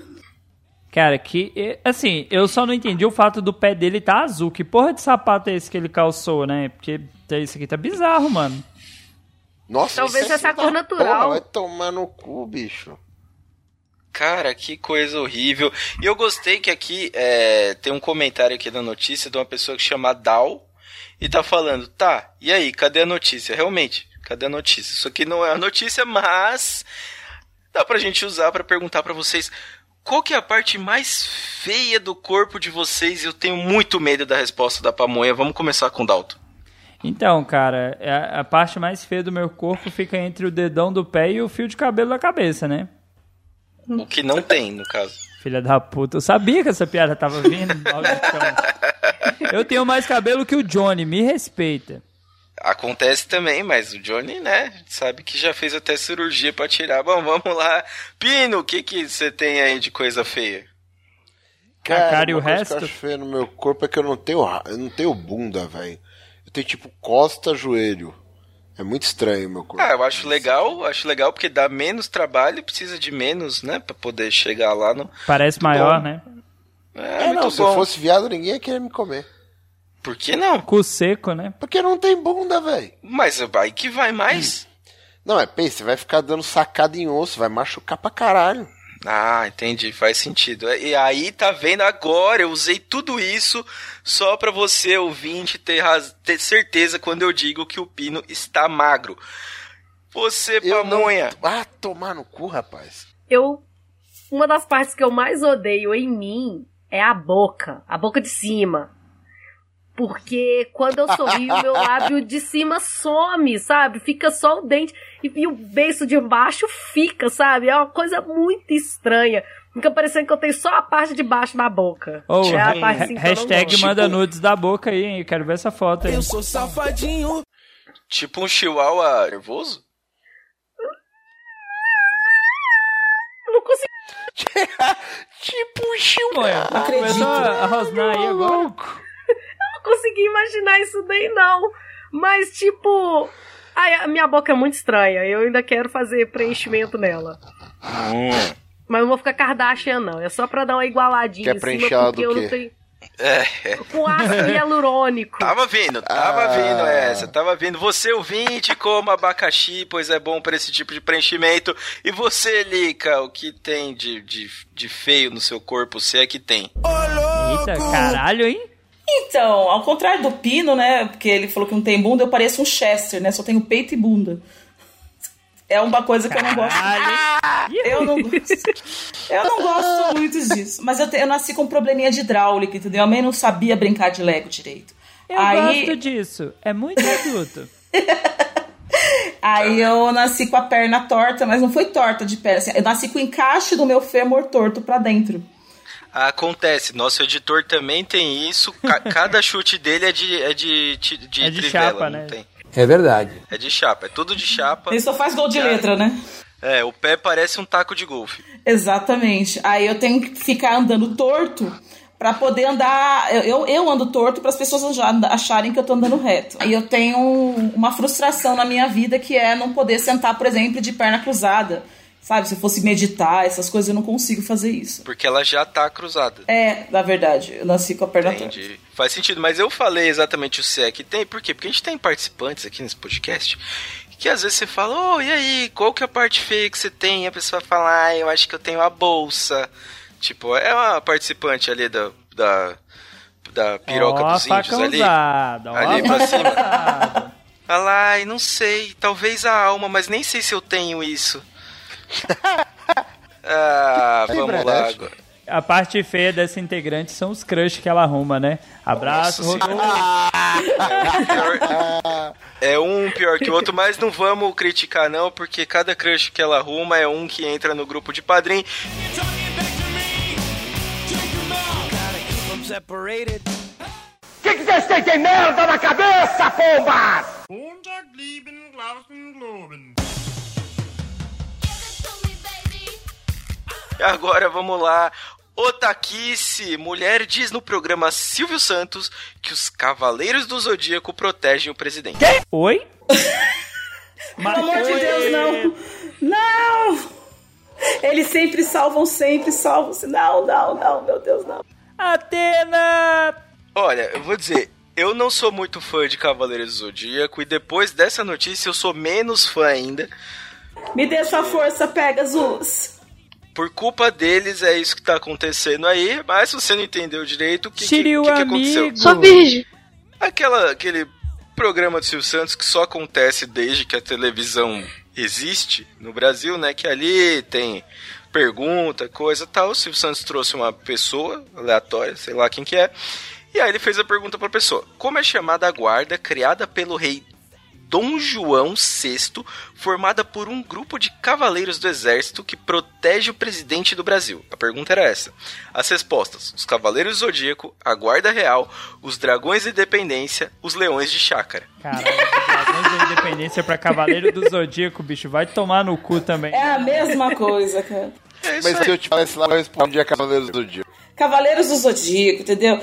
Cara, que. e- Assim, eu só não entendi o fato do pé dele tá azul. Que porra de sapato é esse que ele calçou, né? Porque isso aqui tá bizarro, mano. Nossa, Talvez isso é essa assim cor natural. Porra, vai tomar no cu, bicho. Cara, que coisa horrível. E eu gostei que aqui é, tem um comentário aqui da notícia de uma pessoa que chama Dal e tá falando, tá, e aí, cadê a notícia? Realmente, cadê a notícia? Isso aqui não é a notícia, mas dá pra gente usar pra perguntar pra vocês qual que é a parte mais feia do corpo de vocês? Eu tenho muito medo da resposta da pamonha. Vamos começar com o Dalton. Então, cara, a, a parte mais feia do meu corpo fica entre o dedão do pé e o fio de cabelo da cabeça, né? O que não tem, no caso. Filha da puta. Eu sabia que essa piada tava vindo. Eu tenho mais cabelo que o Johnny, me respeita. Acontece também, mas o Johnny, né, sabe que já fez até cirurgia pra tirar. Bom, vamos lá. Pino, o que que você tem aí de coisa feia? cara e uma o resto? que eu acho feio no meu corpo é que eu não tenho, eu não tenho bunda, velho. Eu tenho tipo costa, joelho. É muito estranho o meu corpo. Ah, eu acho legal, acho legal porque dá menos trabalho, precisa de menos, né, Pra poder chegar lá no... Parece maior, né? É, É, muito não, se bom. eu fosse viado, ninguém ia querer me comer. Por que não? Cu seco, né? Porque não tem bunda, velho. Mas vai que vai mais. Não, é, pensa, você vai ficar dando sacada em osso, vai machucar pra caralho. Ah, entendi, faz sentido. E aí, tá vendo agora, eu usei tudo isso só pra você, ouvinte, ter, raz- ter certeza quando eu digo que o Pino está magro. Você, Eu não- pamonha. Ah, tomar no cu, rapaz. Eu. Uma das partes que eu mais odeio em mim é a boca. A boca de cima. Porque quando eu sorrio, o meu lábio de cima some, sabe? Fica só o dente e, e o beiço de baixo fica, sabe? É uma coisa muito estranha. Fica parecendo que eu tenho só a parte de baixo da boca. Ou é a parte assim eu hashtag gosto. manda nudes da boca aí, hein? Quero ver essa foto aí. sou safadinho. Tipo um chihuahua nervoso? Eu não consigo. tipo um chihuahua. Começou a rosnar aí agora. não consegui imaginar isso daí, não. Mas, tipo. Ai, a minha boca é muito estranha. Eu ainda quero fazer preenchimento nela. Hum. Mas não vou ficar Kardashian, não. É só pra dar uma igualadinha Quer em preencher cima, porque eu não tenho. É. Com ácido hialurônico. Tava vindo, tava Ah. vindo essa, tava vindo. Você ouvinte, coma abacaxi, pois é bom para esse tipo de preenchimento. E você, Lica, o que tem de, de, de feio no seu corpo, se é que tem? Eita, caralho, hein? Então, ao contrário do Pino, né? Porque ele falou que não tem bunda, eu pareço um Chester, né? Só tenho peito e bunda. É uma coisa que eu não gosto. Eu não gosto. Eu não gosto muito disso. Mas eu, te- eu nasci com um probleminha de hidráulica, entendeu? A mãe não sabia brincar de Lego direito. Eu Aí- gosto disso. É muito adulto. Aí eu nasci com a perna torta, mas não foi torta de perna. assim, eu nasci com o encaixe do meu fêmur torto pra dentro. Acontece, nosso editor também tem isso. ca- cada chute dele é de, é de, de, de É de trivela, chapa, não né? tem. É verdade. É de chapa, é tudo de chapa. Ele só faz gol de letra, né? É, o pé parece um taco de golfe. Exatamente. Aí eu tenho que ficar andando torto pra poder andar. Eu, eu, eu ando torto para as pessoas já acharem que eu tô andando reto. Aí eu tenho uma frustração na minha vida que é não poder sentar, por exemplo, de perna cruzada. Sabe, se eu fosse meditar, essas coisas, eu não consigo fazer isso. Porque ela já tá cruzada. É, na verdade, eu nasci com a perna. Entendi. Faz sentido, mas eu falei exatamente o se é que tem, por quê? Porque a gente tem participantes aqui nesse podcast que às vezes você fala, ô, e aí, qual que é a parte feia que você tem? E a pessoa fala, ah, eu acho que eu tenho a bolsa. Tipo, é uma participante ali da, da, da piroca Ó, dos a índios ali. usada, Ali pra cima. Fala, ai, não sei, talvez a alma, mas nem sei se eu tenho isso. ah, vamos lá agora. A parte feia dessa integrante são os crush que ela arruma, né? Abraço, Rodolfo. É um pior que o outro, mas não vamos criticar não, porque cada crush que ela arruma é um que entra no grupo de padrinho. O que, que vocês têm? Tem merda na cabeça, pomba! Agora vamos lá. Otaquice, mulher diz no programa Silvio Santos que os cavaleiros do Zodíaco protegem o presidente. Oi? Pelo amor de Deus, não! Não! Eles sempre salvam, sempre salvam. Não, não, não, meu Deus, não. Atena! Olha, eu vou dizer, eu não sou muito fã de Cavaleiros do Zodíaco e depois dessa notícia eu sou menos fã ainda. Me dê sua força, Pegasus. Por culpa deles é isso que tá acontecendo aí, mas se você não entendeu direito, o que, que, que, que aconteceu? amigo. Sou virgem. Aquela, aquele programa do Silvio Santos que só acontece desde que a televisão existe no Brasil, né? Que ali tem pergunta, coisa e tal. O Silvio Santos trouxe uma pessoa aleatória, sei lá quem que é. E aí ele fez a pergunta pra pessoa: Como é chamada a guarda criada pelo rei Dom João VI, formada por um grupo de cavaleiros do exército que protege o presidente do Brasil? A pergunta era essa. As respostas: os Cavaleiros do Zodíaco, a Guarda Real, os Dragões de Independência, os Leões de Chácara. Caralho, Dragões da Independência pra Cavaleiro do Zodíaco, bicho. Vai tomar no cu também. É a mesma coisa, cara. É Mas aí. se eu te falasse lá, eu respondia Cavaleiros do Dia. Cavaleiros do Zodíaco, entendeu?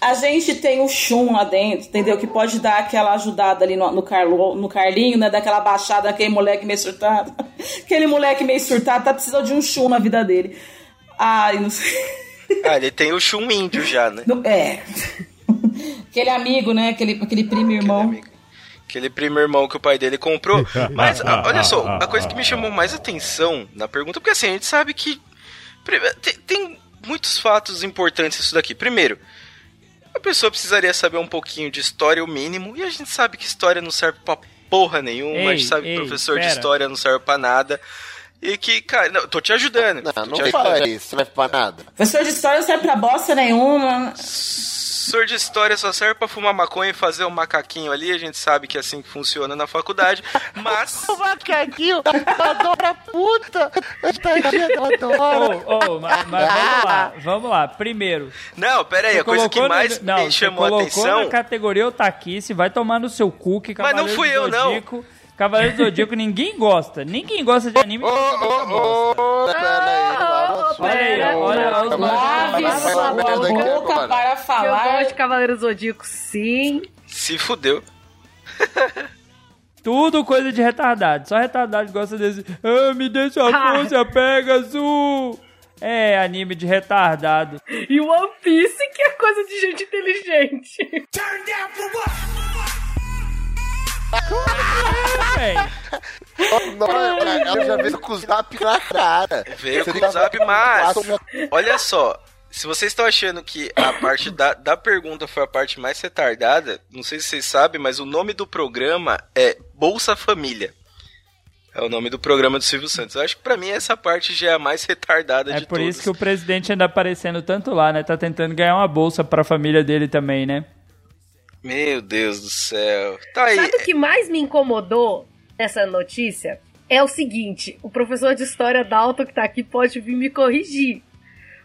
A gente tem o Shun lá dentro, entendeu? Que pode dar aquela ajudada ali no, no, Carlo, no Carlinho, né? Daquela baixada, aquele moleque meio surtado. Aquele moleque meio surtado tá precisando de um Shun na vida dele. Ai, não sei. Ah, ele tem o Shun Índio já, né? É. Aquele amigo, né? Aquele, aquele primo irmão. amigo. Aquele primo irmão que o pai dele comprou. Mas, a- olha só, a coisa que me chamou mais atenção na pergunta, porque assim, a gente sabe que. Tem, tem muitos fatos importantes isso daqui. Primeiro, a pessoa precisaria saber um pouquinho de história, o mínimo, e a gente sabe que história não serve pra porra nenhuma, a Ei, gente sabe que ei, professor de pera. história não serve pra nada. E que, cara, não, tô te ajudando. Não, não te fala isso, não serve pra nada. Professor de história não serve pra bosta nenhuma. Professor de história só serve pra fumar maconha e fazer um macaquinho ali, a gente sabe que é assim que funciona na faculdade, mas... O macaquinho adora puta! Tadinha, adora! Ô, ô, mas, mas vamos lá, vamos lá. Primeiro, Não, pera aí, a coisa que colocou no- mais não, me você chamou a colocou atenção... na categoria otaquice, vai tomar no seu cu que Mas não fui eu, não. Zodíaco, Cavaleiro do Zodíaco ninguém gosta. Ninguém gosta de anime. Ô, ô, ô, pera aí, lava a sua Olha aí, olha, olha, Lave Vai sua boca para Eu falar. gosto de Cavaleiro Zodíaco, sim. Se fudeu. Tudo coisa de retardado. Só retardado gosta desse. Ah, me deixa a Ah. força, pega azul. É, anime de retardado. E One Piece, que é coisa de gente inteligente. Véi, Não, ela já veio com o zap na cara. Veio Você com tá- o zap, mas... Olha só, se vocês estão achando que a parte da, da pergunta foi a parte mais retardada, não sei se vocês sabem, mas o nome do programa é Bolsa Família. É o nome do programa do Silvio Santos. Eu acho que pra mim essa parte já é a mais retardada É de por todas. isso que o presidente anda aparecendo tanto lá, né? Tá tentando ganhar uma bolsa pra família dele também, né? Meu Deus do céu. Tá aí. Sabe o que mais me incomodou nessa notícia? É o seguinte, o professor de história Dalton que tá aqui pode vir me corrigir.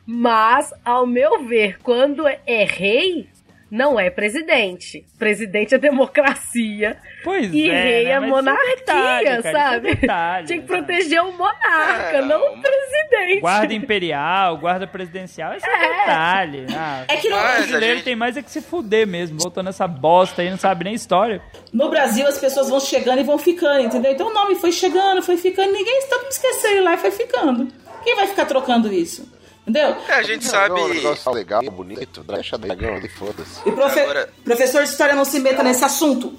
Mas, ao meu ver, quando é rei, não é presidente. Presidente é democracia. Pois E é. rei né? é Mas monarquia, é detalhe, cara, é sabe? detalhe, Tinha que proteger o monarca, Não, não o presidente. Guarda imperial, guarda presidencial, isso é, É. detalhe. Ah, É que no, brasileiro gente- tem mais é que se fuder mesmo, voltando essa bosta aí, não sabe nem história. no Brasil as pessoas vão chegando e vão ficando, entendeu? Então o nome foi chegando, foi ficando, ninguém mundo esqueceu ele lá e foi ficando. Quem vai ficar trocando isso? Entendeu? É, a gente sabe. Não, um negócio legal, bonito. Deixa dragão ali, foda-se. E profe- Agora- professor de história não se meta nesse assunto.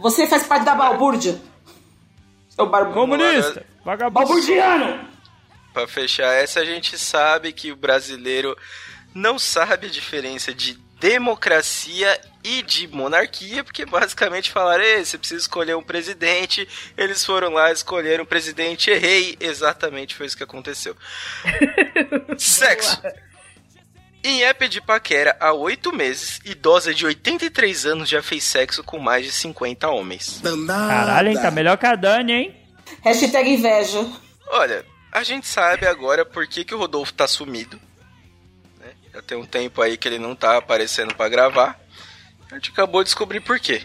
Você faz parte da balbúrdia. Seu bar... Comunista, vagabundo. balburdiano! Pra fechar essa, a gente sabe que o brasileiro não sabe a diferença de democracia e de monarquia, porque basicamente falaram, Ei, você precisa escolher um presidente, eles foram lá, escolheram um presidente, errei, exatamente foi isso que aconteceu. Sexo. Em app de paquera, há oito meses, idosa de 83 anos já fez sexo com mais de 50 homens. Caralho, hein? Tá melhor que a Dani, hein? Hashtag inveja. Olha, a gente sabe agora por que, que o Rodolfo tá sumido. Já tem um tempo aí que ele não tá aparecendo pra gravar. A gente acabou de descobrir por quê.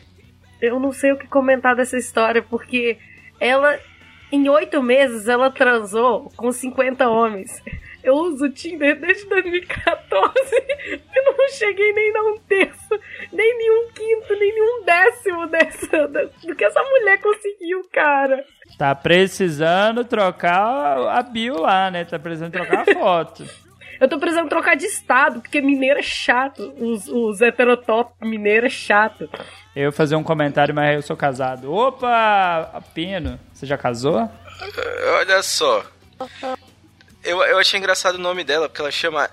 Eu não sei o que comentar dessa história, porque ela, em oito meses, ela transou com 50 homens. Eu uso o Tinder desde 2014 e não cheguei nem a um terço, nem nenhum quinto, nem nenhum décimo dessa, do que essa mulher conseguiu, cara. Tá precisando trocar a bio lá, né? Tá precisando trocar a foto. Eu tô precisando trocar de estado, porque mineiro é chato. Os, os heterotop mineiro é chato. Eu ia fazer um comentário, mas eu sou casado. Opa, Pino, você já casou? Olha só. Eu, eu achei engraçado o nome dela, porque ela chama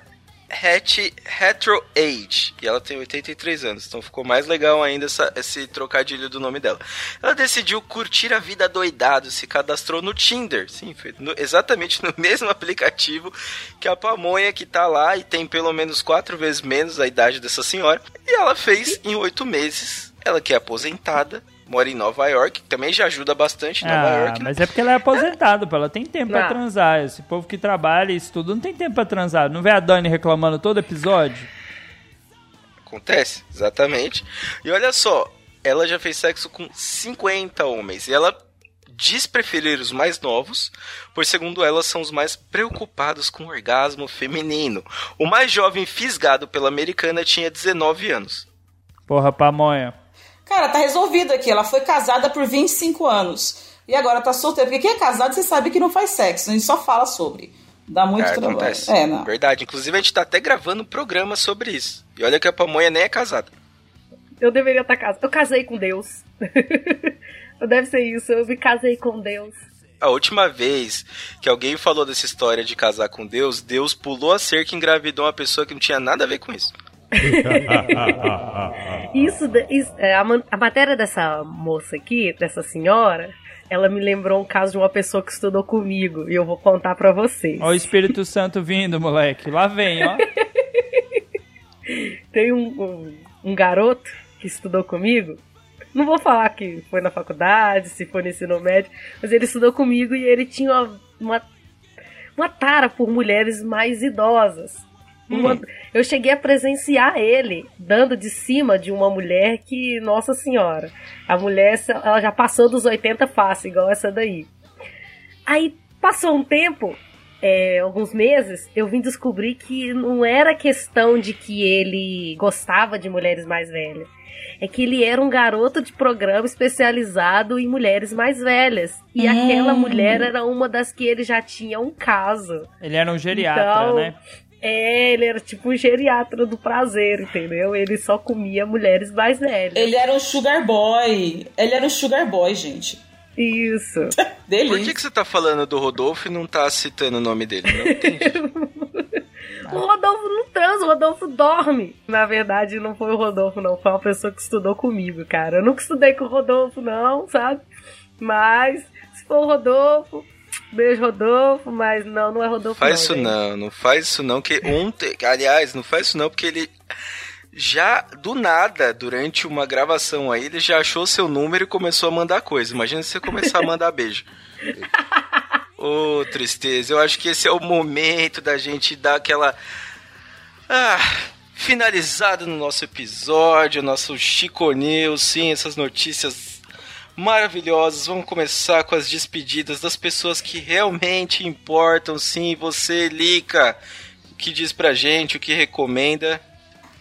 Het, Retro Age. E ela tem 83 anos, então ficou mais legal ainda essa- esse trocadilho do nome dela. Ela decidiu curtir a vida doidado, se cadastrou no Tinder. Sim, no- exatamente no mesmo aplicativo que a pamonha que tá lá e tem pelo menos quatro vezes menos a idade dessa senhora. E ela fez em oito meses. Ela que é aposentada, mora em Nova York, também já ajuda bastante em Nova Ah, York. né? mas é porque ela é aposentada. Ela tem tempo pra Não. transar. Esse povo que trabalha e isso tudo não tem tempo pra transar. Não vê a Dani reclamando todo episódio? Acontece, exatamente. E olha só, ela já fez sexo com 50 homens. E ela diz preferir os mais novos, pois segundo ela são os mais preocupados com o orgasmo feminino. O mais jovem fisgado pela americana tinha 19 anos. Porra, pamonha. Cara, tá resolvido aqui. Ela foi casada por 25 anos. E agora tá solteira. Porque quem é casado, você sabe que não faz sexo. A gente só fala sobre. Dá muito É, trabalho. acontece. É, não. Verdade. Inclusive, a gente tá até gravando um programa sobre isso. E olha que a pamonha nem é casada. Eu deveria estar casada. Eu casei com Deus. Deve ser isso. Eu me casei com Deus. A última vez que alguém falou dessa história de casar com Deus, Deus pulou a cerca e engravidou uma pessoa que não tinha nada a ver com isso. Isso, isso- é, a, a matéria dessa moça aqui, dessa senhora, ela me lembrou um caso de uma pessoa que estudou comigo. E eu vou contar pra vocês. Ó o Espírito Santo vindo, moleque. Lá vem, ó. tem um, um, um garoto que estudou comigo. Não vou falar que foi na faculdade, se foi no ensino médio, mas ele estudou comigo e ele tinha uma, uma, uma tara por mulheres mais idosas. Uma- eu cheguei a presenciar ele dando de cima de uma mulher que, nossa senhora, a mulher ela já passou dos 80 fácil, igual essa daí. Aí passou um tempo, é, alguns meses, eu vim descobrir que não era questão de que ele gostava de mulheres mais velhas. É que ele era um garoto de programa especializado em mulheres mais velhas. E Hum. aquela mulher era uma das que ele já tinha um caso. Ele era um geriatra, Então, né? É, ele era tipo um geriatra do prazer, entendeu? Ele só comia mulheres mais velhas. Ele era um sugar boy. Ele era um sugar boy, gente. Isso. Delícia. Por que, que você tá falando do Rodolfo e não tá citando o nome dele? Não entendi. O Rodolfo não transa, o Rodolfo dorme. Na verdade, não foi o Rodolfo, não. Foi uma pessoa que estudou comigo, cara. Eu nunca estudei com o Rodolfo, não, sabe? Mas, se for o Rodolfo, beijo, Rodolfo. Mas não, não é Rodolfo, Faz isso gente. não, não faz isso não, que ontem, aliás, não faz isso não, porque ele já, do nada, durante uma gravação aí, ele já achou seu número e começou a mandar coisa. Imagina se você começar a mandar beijo. Ô, tristeza, eu acho que esse é o momento da gente dar aquela... Ah, finalizada no nosso episódio, nosso Chico News, sim, essas notícias maravilhosas. Vamos começar com as despedidas das pessoas que realmente importam, sim. Você, Lica, o que diz pra gente, o que recomenda?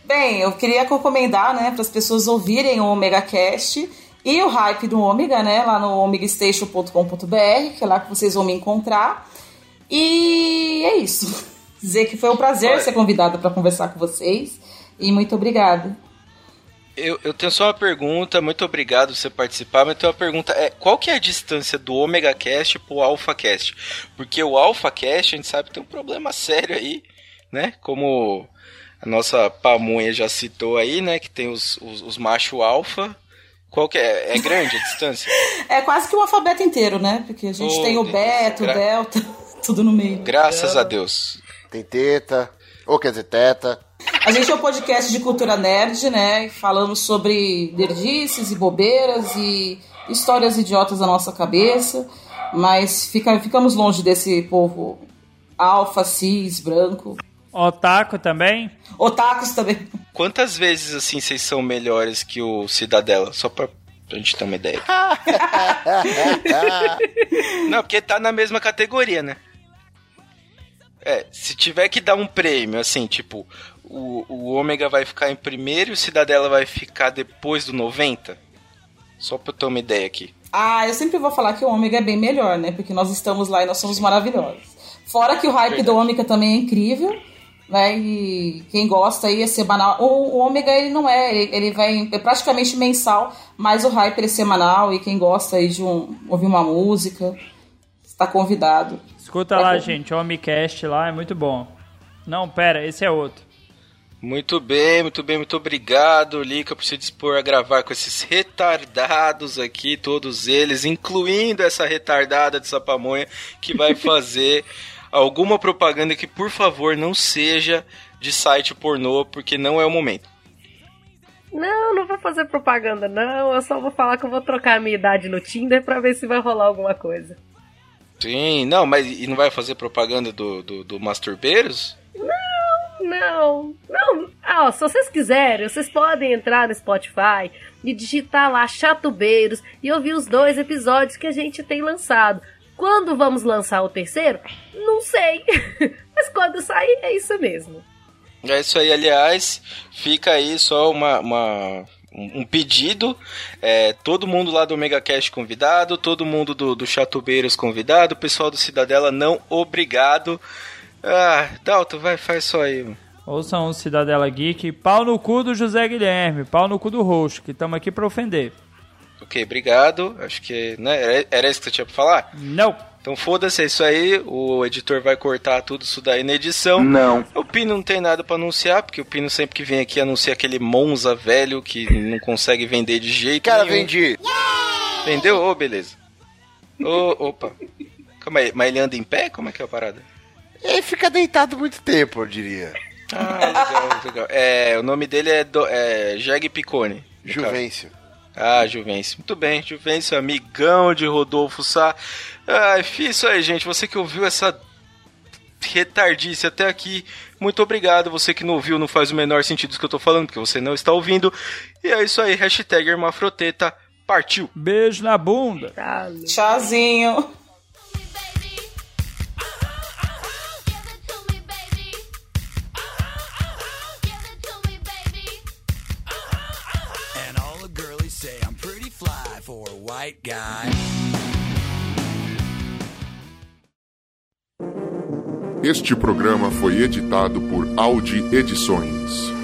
Bem, eu queria recomendar, né, para as pessoas ouvirem o Omega Cast e o hype do Ômega, né, lá no omegastation.com.br, que é lá que vocês vão me encontrar. E é isso. Dizer que foi um prazer Olha. ser convidada para conversar com vocês e muito obrigada. Eu, eu tenho só uma pergunta, muito obrigado por você participar, mas eu tenho uma pergunta, é, qual que é a distância do Omega Cast pro Alpha Cast? Porque o Alpha Cast, a gente sabe que tem um problema sério aí, né? Como a nossa pamonha já citou aí, né? Que tem os, os, os macho alfa. Qual que é? É grande a distância? É quase que o alfabeto inteiro, né? Porque a gente Oh, tem o Deus. beta, o Gra- delta, tudo no meio. Graças a Deus. Tem teta, ou quer dizer, teta. A gente é um podcast de cultura nerd, né? Falamos sobre nerdices e bobeiras e histórias idiotas da nossa cabeça. Mas fica, ficamos longe desse povo alfa, cis, branco. Otaku também? Otakus também. Quantas vezes assim vocês são melhores que o Cidadela? Só pra, pra gente ter uma ideia. Não, porque tá na mesma categoria, né? É, se tiver que dar um prêmio, assim, tipo, o, o Ômega vai ficar em primeiro e o Cidadela vai ficar depois do 90? Só pra eu ter uma ideia aqui. Ah, eu sempre vou falar que o ômega é bem melhor, né? Porque nós estamos lá e nós somos maravilhosos. Fora que o hype do ômega também é incrível, né? E quem gosta aí é semanal. O, o ômega ele não é, ele, ele vai é praticamente mensal, mas o hype ele é semanal e quem gosta aí de um, ouvir uma música está convidado. Escuta lá, gente, o Omicast lá é muito bom. Não, pera, esse é outro. Muito bem, muito bem, muito obrigado, Lica, por se dispor a gravar com esses retardados aqui, todos eles, incluindo essa retardada de Sapamonha, que vai fazer alguma propaganda que, por favor, não seja de site pornô, porque não é o momento. Não, não vou fazer propaganda, não. Eu só vou falar que eu vou trocar a minha idade no Tinder pra ver se vai rolar alguma coisa. Sim, não, mas e não vai fazer propaganda do, do, do Masturbeiros? Não, não. Ah, ó, se vocês quiserem, vocês podem entrar no Spotify e digitar lá Chatubeiros e ouvir os dois episódios que a gente tem lançado. Quando vamos lançar o terceiro? Não sei. Mas quando sair, é isso mesmo. É isso aí, aliás, fica aí só uma, uma- um um pedido. É, todo mundo lá do MegaCast convidado, todo mundo do, do Chatubeiros convidado, o pessoal do Cidadela não obrigado. Ah, Dalton, vai, faz só aí. mano. Ouçam o Cidadela Geek, pau no cu do José Guilherme, pau no cu do Roxo, que estamos aqui pra ofender. Ok, obrigado. Acho que né, era, era isso que você tinha pra falar? Não! Então foda-se, é isso aí. O editor vai cortar tudo isso daí na edição. Não. O Pino não tem nada pra anunciar, porque o Pino sempre que vem aqui anuncia aquele Monza velho que não consegue vender de jeito Cara, nenhum. vendi. Vendeu? Ô, beleza. Ô, opa. Calma aí, mas ele anda em pé? Como é que é a parada? Ele fica deitado muito tempo, eu diria. Ah, legal, legal. É, o nome dele é, do, é no caso. Ah, Juvencio. Muito bem, Juvencio, amigão de Rodolfo Sá. Ah, isso aí, gente. Você que ouviu essa retardice até aqui, muito obrigado. Você que não ouviu, não faz o menor sentido isso que eu tô falando, porque você não está ouvindo. E é isso aí, hashtag Hermafroteta, partiu. Beijo na bunda. Tchauzinho. White guy. Este programa foi editado por Audi Edições.